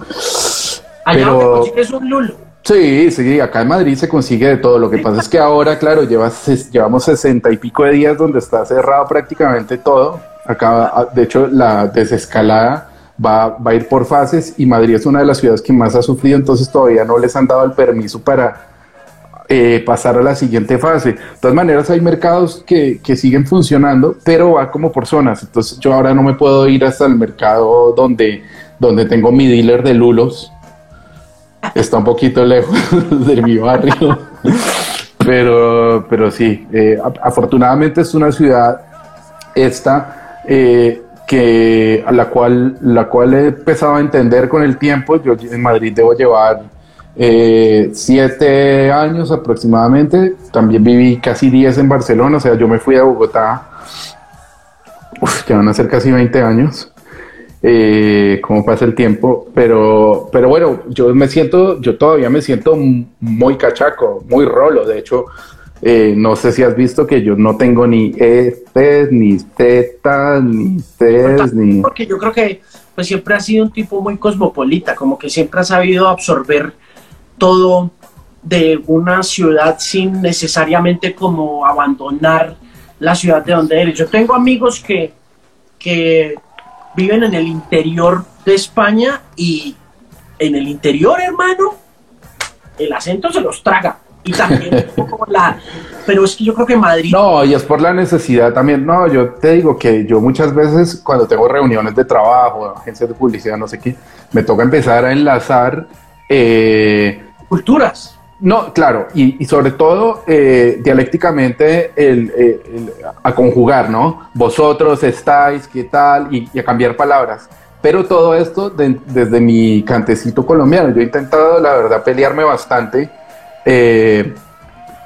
Allá Pero- consigues un lulo. Sí, sí, acá en Madrid se consigue de todo. Lo que pasa es que ahora, claro, llevas, llevamos sesenta y pico de días donde está cerrado prácticamente todo. Acá, ah, de hecho, la desescalada va, va a ir por fases y Madrid es una de las ciudades que más ha sufrido, entonces todavía no les han dado el permiso para eh, pasar a la siguiente fase. De todas maneras, hay mercados que, que siguen funcionando, pero va como por zonas. Entonces, yo ahora no me puedo ir hasta el mercado donde, donde tengo mi dealer de lulos está un poquito lejos de mi barrio. Pero, pero sí, eh, afortunadamente es una ciudad esta eh, que a la cual, la cual he empezado a entender con el tiempo. Yo en Madrid debo llevar eh, siete años aproximadamente. También viví casi diez en Barcelona, o sea, yo me fui a Bogotá. Uf, ya van a ser casi 20 años eh, cómo pasa el tiempo, pero, pero bueno, yo me siento, yo todavía me siento muy cachaco, muy rolo, de hecho, eh, no sé si has visto que yo no tengo ni Fs, ni tetas, ni Cs, ni... Porque yo creo que pues siempre has sido un tipo muy cosmopolita, como que siempre has sabido absorber todo de una ciudad sin necesariamente como abandonar la ciudad de donde eres. Yo tengo amigos que, que viven en el interior de España y en el interior, hermano, el acento se los traga. Y también un poco la... Pero es que yo creo que Madrid... No, y es por la necesidad también. No, yo te digo que yo muchas veces cuando tengo reuniones de trabajo, agencias de publicidad, no sé qué, me toca empezar a enlazar eh, Culturas. No, claro, y, y sobre todo eh, dialécticamente el, el- a conjugar, ¿no? Vosotros estáis, ¿qué tal? Y, y a cambiar palabras. Pero todo esto de- desde mi cantecito colombiano. Yo he intentado, la verdad, pelearme bastante. Eh,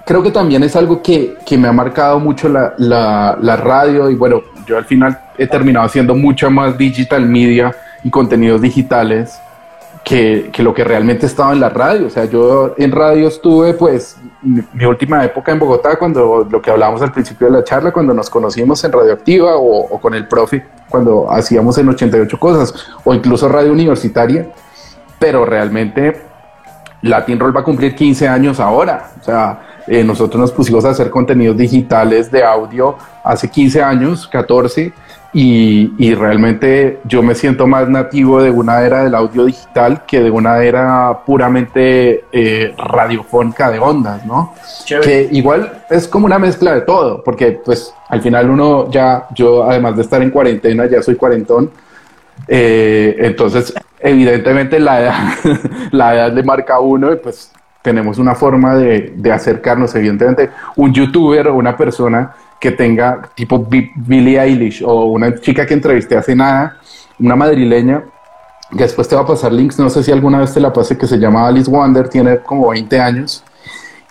creo que también es algo que, que me ha marcado mucho la, la- la radio y bueno, yo al final he terminado haciendo mucho más digital media y contenidos digitales que, que lo que realmente estaba en la radio. O sea, yo en radio estuve pues mi, mi última época en Bogotá cuando lo que hablábamos al principio de la charla, cuando nos conocimos en Radioactiva o, o con el profe, cuando hacíamos en 88 cosas o incluso radio universitaria, pero realmente Latin Roll va a cumplir 15 años ahora. O sea, eh, nosotros nos pusimos a hacer contenidos digitales de audio hace 15 años, 14, y, y realmente yo me siento más nativo de una era del audio digital que de una era puramente eh, radiofónica de ondas, ¿no? Chévere. Que igual es como una mezcla de todo, porque pues al final uno ya, yo además de estar en cuarentena, ya soy cuarentón, eh, entonces, evidentemente la edad, la edad le marca a uno y pues tenemos una forma de, de acercarnos. Evidentemente, un youtuber o una persona que tenga tipo Bi- Billie Eilish o una chica que entrevisté hace nada, una madrileña, que después te va a pasar links, no sé si alguna vez te la pasé, que se llama Alice Wonder, tiene como 20 años.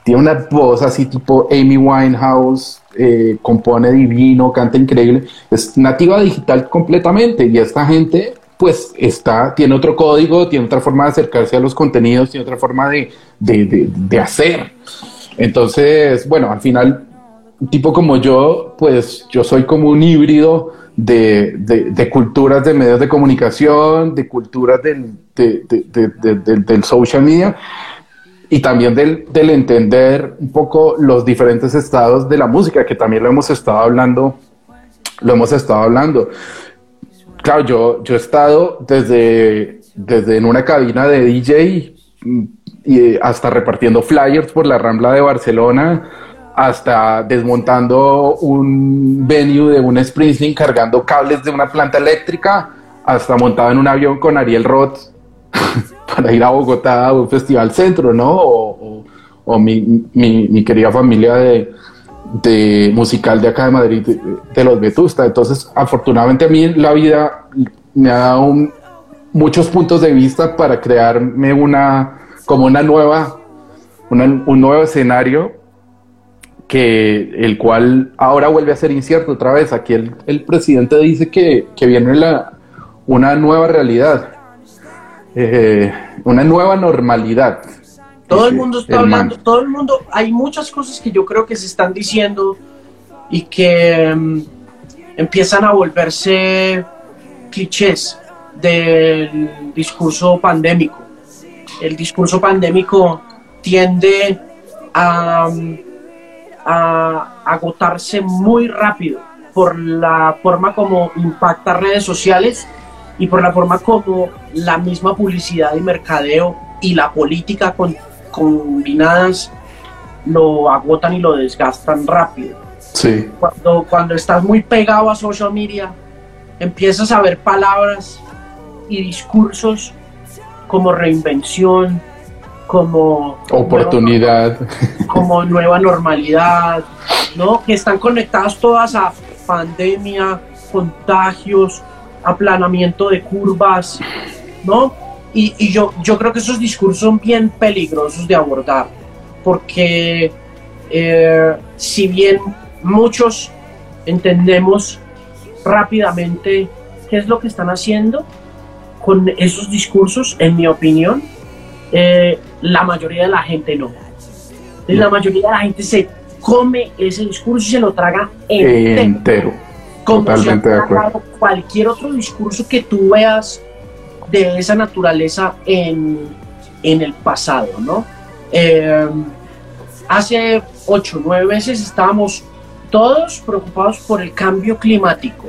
Tiene una voz así tipo Amy Winehouse, eh, compone divino, canta increíble. Es nativa digital completamente y esta gente pues está, tiene otro código, tiene otra forma de acercarse a los contenidos, tiene otra forma de, de, de- hacer. Entonces, bueno, al final, tipo como yo, pues yo soy como un híbrido de, de- culturas de medios de comunicación, de culturas del, de- de- de- de- de- del social media y también del, del entender un poco los diferentes estados de la música, que también lo hemos estado hablando, lo hemos estado hablando. Claro, yo, yo he estado desde, desde en una cabina de DJ mm, y eh, hasta repartiendo flyers por la Rambla de Barcelona, hasta desmontando un venue de un Springsteen cargando cables de una planta eléctrica, hasta montado en un avión con Ariel Roth para ir a Bogotá a un festival centro, ¿no? O, o- mi, mi- mi querida familia de, de musical de acá de Madrid, de, los Vetusta. Entonces, afortunadamente a mí la vida me ha dado un- muchos puntos de vista para crearme una, como una nueva, un nuevo escenario que el cual ahora vuelve a ser incierto otra vez. Aquí el, el presidente dice que, que viene la, una nueva realidad, eh, una nueva normalidad. Todo el mundo está hablando, todo el mundo, hay muchas cosas que yo creo que se están diciendo y que mm, empiezan a volverse clichés del discurso pandémico. El discurso pandémico tiende a, mm, a agotarse muy rápido por la forma como impacta redes sociales y por la forma como la misma publicidad y mercadeo y la política con- combinadas lo agotan y lo desgastan rápido. Sí, Cuando, cuando estás muy pegado a social media, empiezas a ver palabras y discursos como reinvención, como oportunidad. como nueva normalidad, ¿no? Que están conectadas todas a pandemia, contagios, aplanamiento de curvas, ¿no? Y, y yo, yo creo que esos discursos son bien peligrosos de abordar, porque eh, si bien muchos entendemos rápidamente qué es lo que están haciendo con esos discursos, en mi opinión, eh, la mayoría de la gente no. La mayoría de la gente se come ese discurso y se lo traga entero, entero. como se ha totalmente de acuerdo. cualquier otro discurso que tú veas de esa naturaleza en, en el pasado, ¿no? Eh, hace ocho, nueve meses estábamos todos preocupados por el cambio climático.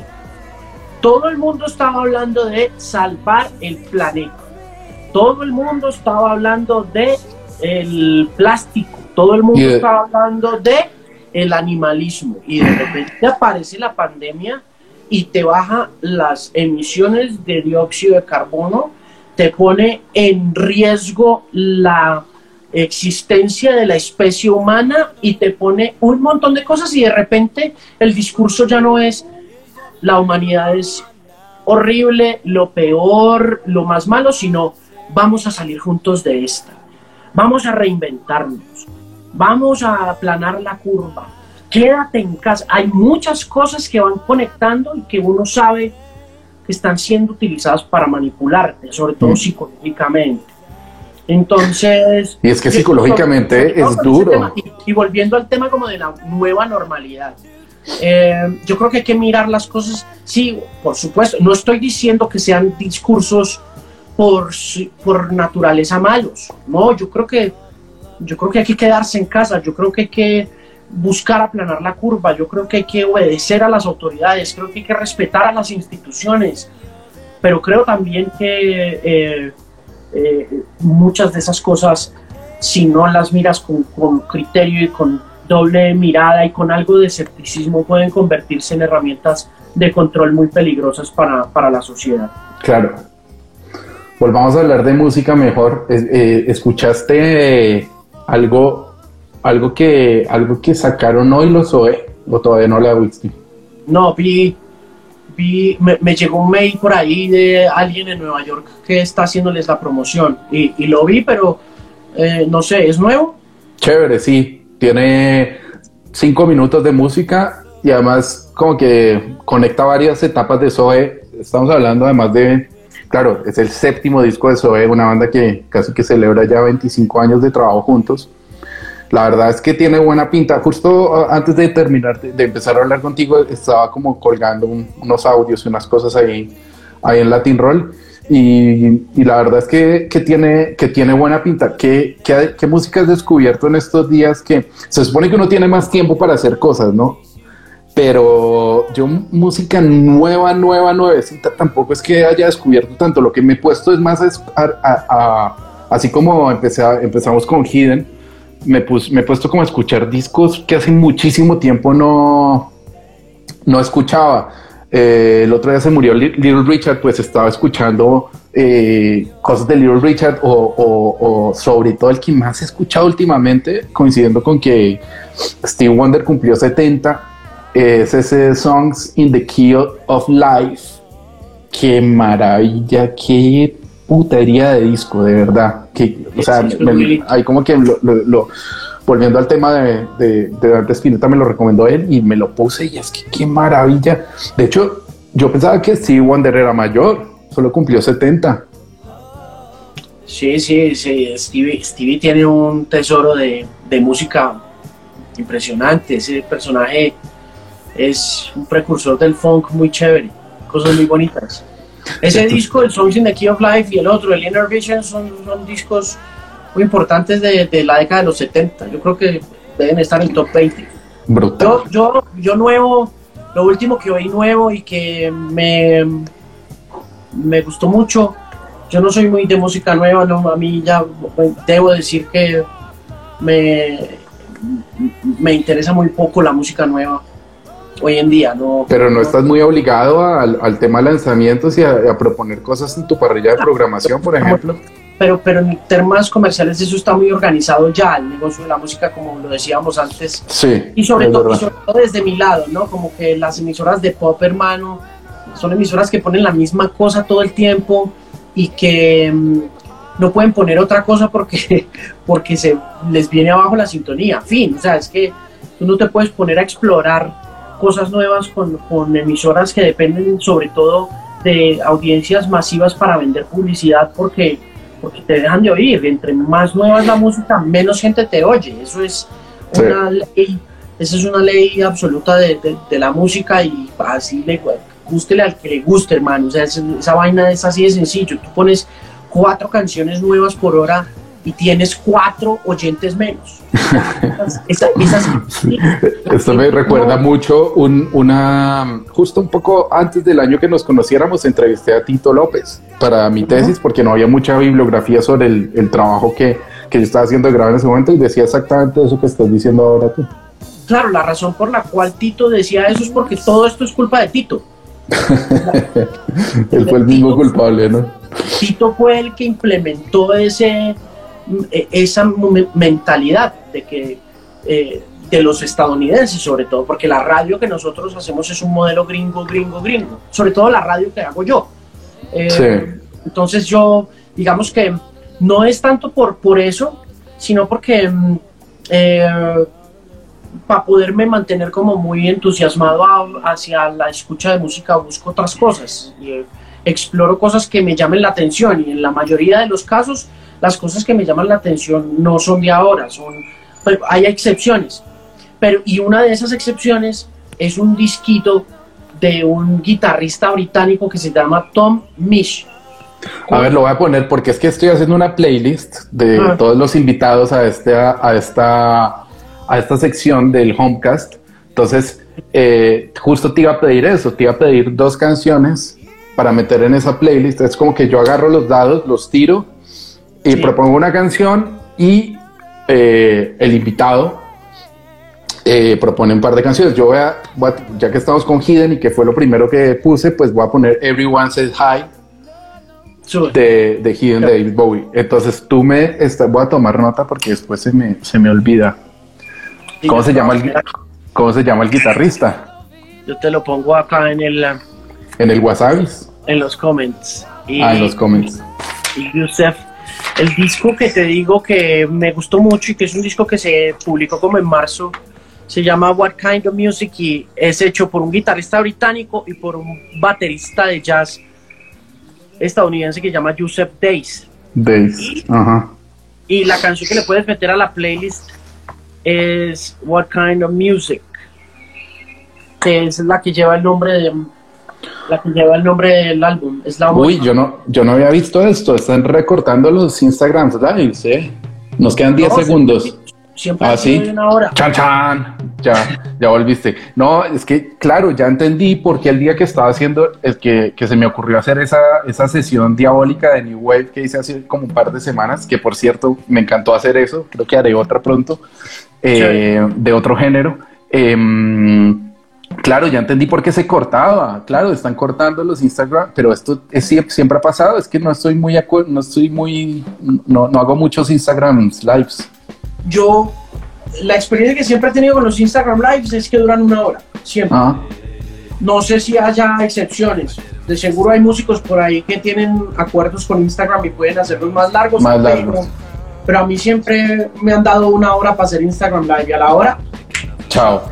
Todo el mundo estaba hablando de salvar el planeta. Todo el mundo estaba hablando de el plástico. Todo el mundo estaba hablando de el animalismo. Y de repente aparece la pandemia y te baja las emisiones de dióxido de carbono, te pone en riesgo la existencia de la especie humana y te pone un montón de cosas y de repente el discurso ya no es la humanidad es horrible, lo peor, lo más malo, sino vamos a salir juntos de esta, vamos a reinventarnos, vamos a aplanar la curva, quédate en casa. Hay muchas cosas que van conectando y que uno sabe que están siendo utilizadas para manipularte, sobre todo Mm. psicológicamente. Entonces... Y es que psicológicamente es duro. tema, y, y volviendo al tema como de la nueva normalidad. eh, yo creo que hay que mirar las cosas, sí, por supuesto, no estoy diciendo que sean discursos por, por naturaleza malos, no, yo creo que yo creo que hay que quedarse en casa, yo creo que hay que buscar aplanar la curva, yo creo que hay que obedecer a las autoridades, creo que hay que respetar a las instituciones, pero creo también que eh, eh, muchas de esas cosas, si no las miras con, con criterio y con doble mirada y con algo de escepticismo, pueden convertirse en herramientas de control muy peligrosas para, para la sociedad. Claro. Volvamos a hablar de música mejor. Eh, ¿Escuchaste algo, algo que, algo que sacaron hoy los OE? O todavía no la whisky. No, vi, vi me, me llegó un mail por ahí de alguien en Nueva York que está haciéndoles la promoción y, y lo vi, pero eh, no sé, ¿es nuevo? Chévere, sí. Tiene cinco minutos de música y además como que conecta varias etapas de Zoe. Estamos hablando además de, claro, es el séptimo disco de Zoe, una banda que casi que celebra ya 25 años de trabajo juntos. La verdad es que tiene buena pinta. Justo antes de terminar, de, empezar a hablar contigo, estaba como colgando un- unos audios y unas cosas ahí, ahí en Latin Roll. Y, la verdad es que, que tiene, que tiene buena pinta. ¿Qué, qué, música has descubierto en estos días? Que se supone que uno tiene más tiempo para hacer cosas, ¿no? Pero yo música nueva, nueva, nuevecita, tampoco es que haya descubierto tanto. Lo que me he puesto es más a- así como empecé empezamos con Hidden, me, pus- me he puesto como a escuchar discos que hace muchísimo tiempo no, no escuchaba. Eh, el otro día se murió Li- Little Richard, pues estaba escuchando eh, cosas de Little Richard o, o- o sobre todo el que más he escuchado últimamente, coincidiendo con que Steve Wonder cumplió 70, es ese Songs in the Key of Life. Qué maravilla, qué putería de disco, de verdad. Que, o sea, me- ahí como que lo, lo- lo- volviendo al tema de, de, de Dante Spinetta, me lo recomendó él y me lo puse y es que qué maravilla. De hecho, yo pensaba que Steve Wonder era mayor, solo cumplió 70. Sí, sí, sí. Stevie, Stevie tiene un tesoro de, de música impresionante. Ese personaje es un precursor del funk muy chévere. Cosas muy bonitas. Ese disco, el Songs in the Key of Life y el otro, el Inner Vision, son, son discos muy importantes de, de la década de los 70. Yo creo que deben estar en top 20. Brutal. Yo, yo, yo nuevo, lo último que oí nuevo y que me, me gustó mucho, yo no soy muy de música nueva, no, a mí ya debo decir que me, me interesa muy poco la música nueva hoy en día. No, Pero no estás muy obligado al, al tema de lanzamientos y a, a proponer cosas en tu parrilla de programación, por ejemplo. pero, pero en temas comerciales eso está muy organizado ya, el negocio de la música, como lo decíamos antes, Sí. Y sobre, todo, y sobre todo desde mi lado, ¿no? Como que las emisoras de pop, hermano, son emisoras que ponen la misma cosa todo el tiempo y que mm, no pueden poner otra cosa porque, porque se les viene abajo la sintonía. Fin, o sea, es que tú no te puedes poner a explorar cosas nuevas con, con emisoras que dependen sobre todo de audiencias masivas para vender publicidad porque, porque te dejan de oír. Entre más nueva es la música, menos gente te oye. Eso es Sí. una ley, esa es una ley absoluta de, de- de la música y así le gústele al que le guste, hermano. O sea, esa, esa vaina es así de sencillo. Tú pones cuatro canciones nuevas por hora y tienes cuatro oyentes menos. Esa- esas- Esto me recuerda mucho un- una justo un poco antes del año que nos conociéramos entrevisté a Tito López para mi tesis porque no había mucha bibliografía sobre el, el trabajo que, que yo estaba haciendo de grabar en ese momento y decía exactamente eso que estás diciendo ahora tú. Claro, la razón por la cual Tito decía eso es porque todo esto es culpa de Tito. Él fue el mismo culpable, ¿no? Tito fue el que implementó ese, esa mu- mentalidad de que eh, de los estadounidenses sobre todo, porque la radio que nosotros hacemos es un modelo gringo, gringo, gringo, sobre todo la radio que hago yo. Eh, Sí. Entonces yo, digamos que no es tanto por, por eso, sino porque para poderme mantener como muy entusiasmado a- hacia la escucha de música busco otras cosas y eh, exploro cosas que me llamen la atención y en la mayoría de los casos las cosas que me llaman la atención no son de ahora, son pues, hay excepciones, pero y una de esas excepciones es un disquito de un guitarrista británico que se llama Tom Misch. A ver, lo voy a poner porque es que estoy haciendo una playlist de Ah. todos los invitados a, este, a, esta, a esta sección del Homecast. Entonces, eh, justo te iba a pedir eso, te iba a pedir dos canciones para meter en esa playlist. Es como que yo agarro los dados, los tiro y Sí. propongo una canción y eh, el invitado eh, propone un par de canciones. Yo voy a, voy a- ya que estamos con Hidden y que fue lo primero que puse, pues voy a poner Everyone Says Hi de, de Hidden de David Bowie. Entonces tú me está- voy a tomar nota porque después se me, se me olvida. ¿Cómo se llama el cómo se llama el guitarrista? Yo te lo pongo acá en el En el Wasabi. en los comments. Y, Ah, en los comments. y Yusef, el disco que te digo que me gustó mucho y que es un disco que se publicó como en marzo, se llama What Kind of Music y es hecho por un guitarrista británico y por un baterista de jazz estadounidense que se llama Yusef Days. Days. Ajá. Y la canción que le puedes meter a la playlist es What Kind of Music, que es la que lleva el nombre de la que lleva el nombre del álbum. Es la Uy, yo no, yo no había visto esto. Están recortando los Instagram Lives, ¿eh? Nos quedan 10 No, segundos. Siempre Ah, ha sido ¿sí? una hora. Chan, chan. Ya, ya volviste. No, es que, claro, ya entendí por qué el día que estaba haciendo, es que, que se me ocurrió hacer esa, esa sesión diabólica de New Wave que hice hace como un par de semanas, que por cierto, me encantó hacer eso. Creo que haré otra pronto, eh, de otro género. Em, claro, ya entendí por qué se cortaba. Claro, están cortando los Instagram, pero esto es, siempre, ha pasado. Es que no estoy muy, no estoy muy, no, no hago muchos Instagram lives. Yo, la experiencia que siempre he tenido con los Instagram Lives es que duran una hora, siempre. Ah, No sé si haya excepciones. De seguro hay músicos por ahí que tienen acuerdos con Instagram y pueden hacerlos más largos. Más pero- largos. Pero a mí siempre me han dado una hora para hacer Instagram Live y a la hora Chao.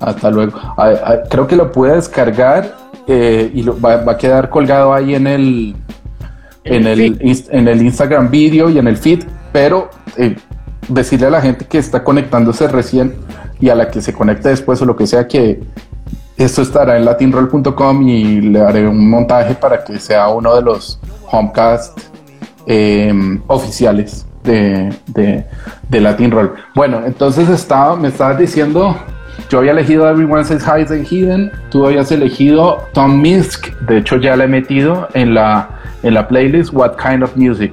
Hasta luego. Ah, ah, creo que lo puede descargar eh, y lo, va, va a quedar colgado ahí en el, en, el en el Instagram video y en el feed, pero eh, decirle a la gente que está conectándose recién y a la que se conecte después o lo que sea que esto estará en latinroll.com y le haré un montaje para que sea uno de los homecast eh, oficiales de, de, de Latin Roll. Bueno, entonces estaba, me estabas diciendo, yo había elegido Everyone Says Hi de Hidden, tú habías elegido Tom Misk, de hecho ya la he metido en la, en la playlist What Kind of Music.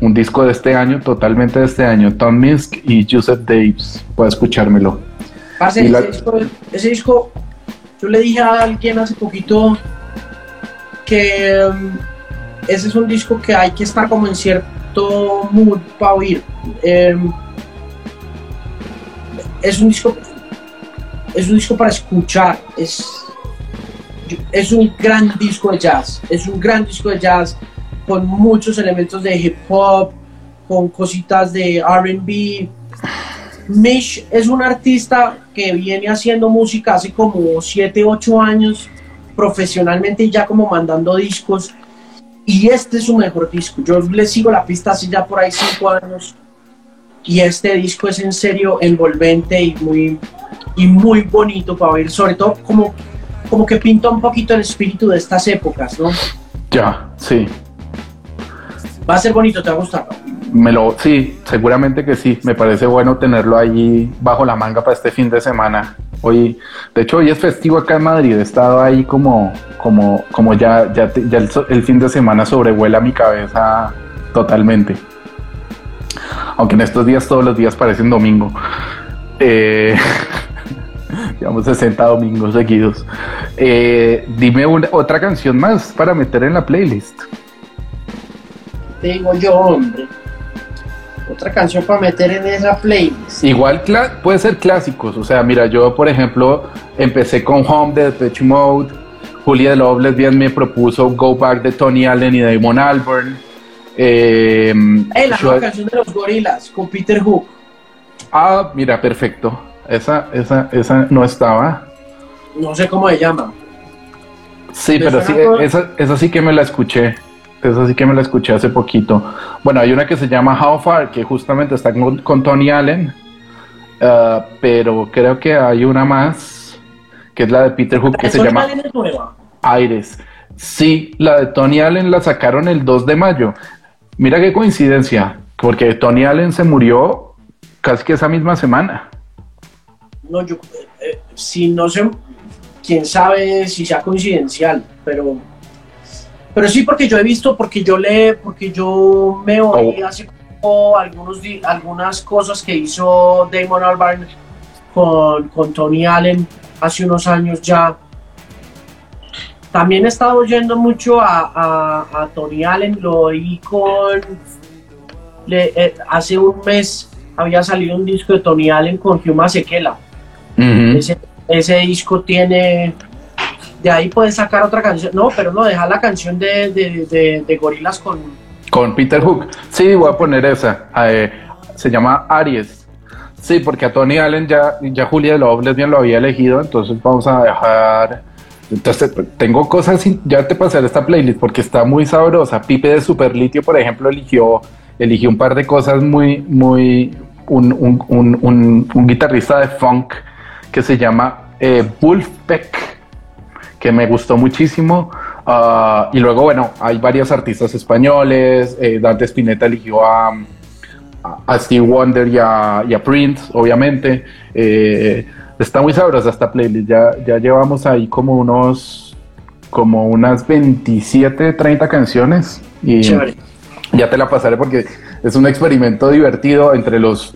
Un disco de este año, totalmente de este año, Tom Misk y Joseph Daves, puede escuchármelo. Parce, Y la- ese, disco, ese disco, yo le dije a alguien hace poquito que um, ese es un disco que hay que estar como en cierto mood para oír. Em, es un disco, es un disco para escuchar. Es, es un gran disco de jazz. Es un gran disco de jazz con muchos elementos de hip hop, con cositas de R&B. Mish es un artista que viene haciendo música hace como 7, 8 años profesionalmente ya como mandando discos. Y este es su mejor disco. Yo le sigo la pista hace ya por ahí 5 años. Y este disco es en serio envolvente y muy, y muy bonito para ver. Sobre todo como, como que pinta un poquito el espíritu de estas épocas, ¿no? Ya, sí. Va a ser bonito, te va a gustar. Me lo, sí, seguramente que sí. Me parece bueno tenerlo ahí bajo la manga para este fin de semana. Hoy, de hecho, hoy es festivo acá en Madrid. He estado ahí como, como, como ya, ya, te- ya el, el fin de semana sobrevuela mi cabeza totalmente. Aunque en estos días todos los días parecen domingo. Eh, Llevamos 60 domingos seguidos. Eh, dime una- otra canción más para meter en la playlist. Digo yo, hombre. Otra canción para meter en esa playlist. Igual puede ser clásicos, o sea, mira, yo por ejemplo empecé con Home de Depeche Mode, Julia Love Lesbian me propuso Go Back de Tony Allen y Damon Albarn. Eh, Eh, la nueva canción de los gorilas con Peter Hook. ah, mira, perfecto. Esa, esa, esa no estaba. No sé cómo se llama. Sí, ¿Me pero sí, esa, esa sí que me la escuché. Esa sí que me la escuché hace poquito. Bueno, hay una que se llama How Far, que justamente está con, con Tony Allen. ah, pero creo que hay una más, que es la de Peter Hook, que se Tony llama. Aires. Sí, la de Tony Allen la sacaron el 2 de mayo. Mira qué coincidencia, porque Tony Allen se murió casi que esa misma semana. No, yo, eh, eh, si no sé, quién sabe si sea coincidencial, pero, pero sí porque yo he visto, porque yo le, porque yo me oí Oh. hace poco algunos, algunas cosas que hizo Damon Albarn con, con Tony Allen hace unos años ya. También he estado oyendo mucho a, a- a Tony Allen, lo oí con le- eh, hace un mes había salido un disco de Tony Allen con Huma. Ujú. Ese, ese disco tiene. De ahí puedes sacar otra canción. No, pero no, deja la canción de, de, de, de Gorilas con. Con Peter Hook. Sí, voy a poner esa. Eh, se llama Aries. Sí, porque a Tony Allen ya, ya Julia Love Lesbian lo había elegido, entonces vamos a dejar. Entonces, tengo cosas, ya te pasaré esta playlist porque está muy sabrosa. Pipe de Superlitio, por ejemplo, eligió, eligió un par de cosas muy, muy. Un, un- un- un- guitarrista de funk que se llama eh, Wolfpack que me gustó muchísimo. Ah, y luego, bueno, hay varios artistas españoles. eh, Dante Spinetta eligió a, a- Steve Wonder y a, y a Prince, obviamente. Eh, está muy sabrosa esta playlist. Ya, ya llevamos ahí como unos como unas 27, 30 canciones. Y Chévere. ya te la pasaré porque es un experimento divertido entre los...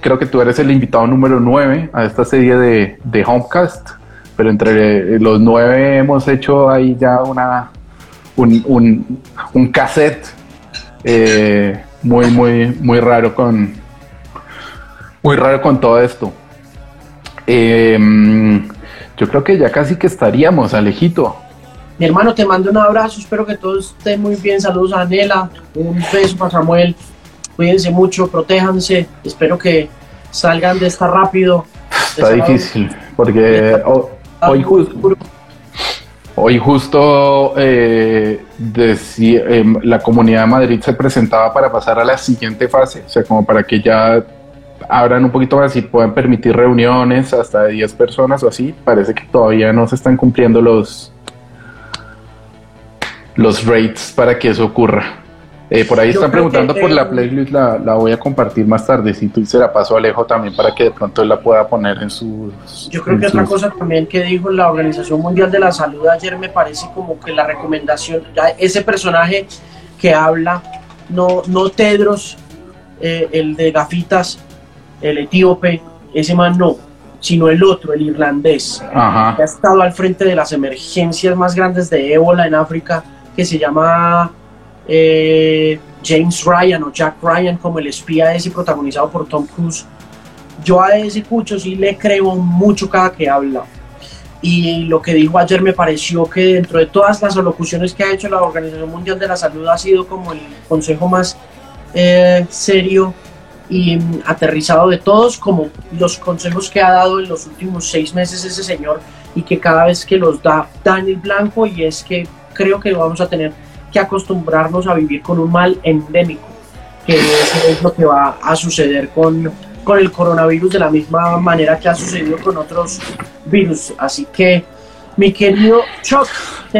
Creo que tú eres el invitado número 9 a esta serie de, de Homecast, pero entre los nueve hemos hecho ahí ya una, un, un, un cassette eh, muy, muy, muy raro con... Muy raro con todo esto. Eh, yo creo que ya casi que estaríamos, Alejito. Mi hermano, te mando un abrazo. Espero que todos estén muy bien. Saludos a Anela. Un beso para Samuel. Cuídense mucho, protéjanse. Espero que salgan de esta rápido. Está De difícil, porque ho- hoy, ju- hoy justo eh, deci- em, la Comunidad de Madrid se presentaba para pasar a la siguiente fase, o sea, como para que ya abran un poquito más y puedan permitir reuniones hasta de 10 personas o así. Parece que todavía no se están cumpliendo los, los rates para que eso ocurra. Eh, por ahí Yo están preguntando que, por eh, la playlist, la, la voy a compartir más tardecito y se la paso a Alejo también para que de pronto él la pueda poner en sus... Yo creo que otra cosa también que dijo la Organización Mundial de la Salud ayer me parece como que la recomendación, ese personaje que habla, no, no Tedros, eh, el de gafitas, el etíope, ese man no, sino el otro, el irlandés, Ajá. que ha estado al frente de las emergencias más grandes de ébola en África, que se llama eh, James Ryan o Jack Ryan, como el espía ese protagonizado por Tom Cruise. Yo a ese cucho sí le creo mucho cada que habla. Y lo que dijo ayer me pareció que dentro de todas las alocuciones que ha hecho la Organización Mundial de la Salud ha sido como el consejo más eh, serio y mm, aterrizado de todos, como los consejos que ha dado en los últimos seis meses ese señor y que cada vez que los da, da en el blanco y es que creo que vamos a tener que acostumbrarnos a vivir con un mal endémico, que eso es lo que va a suceder con, con el coronavirus de la misma manera que ha sucedido con otros virus. Así que, mi querido Chuck,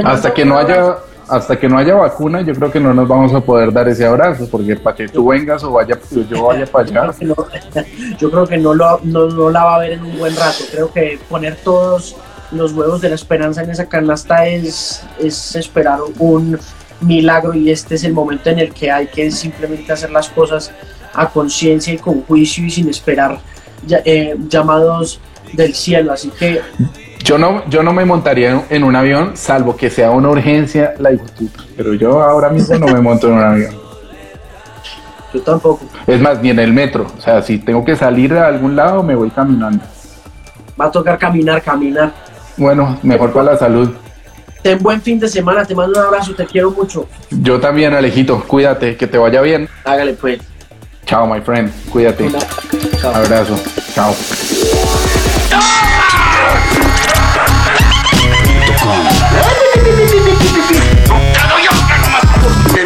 Hasta que no haya hasta que no haya vacuna, yo creo que no nos vamos a poder dar ese abrazo, porque para que tú vengas o vaya yo vaya para allá, Yo creo que no, yo creo que no, lo, no, no la va a ver en un buen rato. Creo que poner todos los huevos de la esperanza en esa canasta es, es esperar un milagro y este es el momento en el que hay que simplemente hacer las cosas a conciencia y con juicio y sin esperar eh, llamados del cielo. Así que yo no yo no me montaría en, un avión, salvo que sea una urgencia, la hijo puta. Pero yo ahora mismo no me monto en un avión. Yo tampoco. Es más, ni en el metro. O sea, si tengo que salir de algún lado, me voy caminando. Va a tocar caminar, caminar. Bueno, mejor para la salud. Ten buen fin de semana, te mando un abrazo, te quiero mucho. Yo también, Alejito. Cuídate, que te vaya bien. Hágale pues. Chao, my friend. Cuídate. Chao. Abrazo. Chao. ¡Ah! Yeah.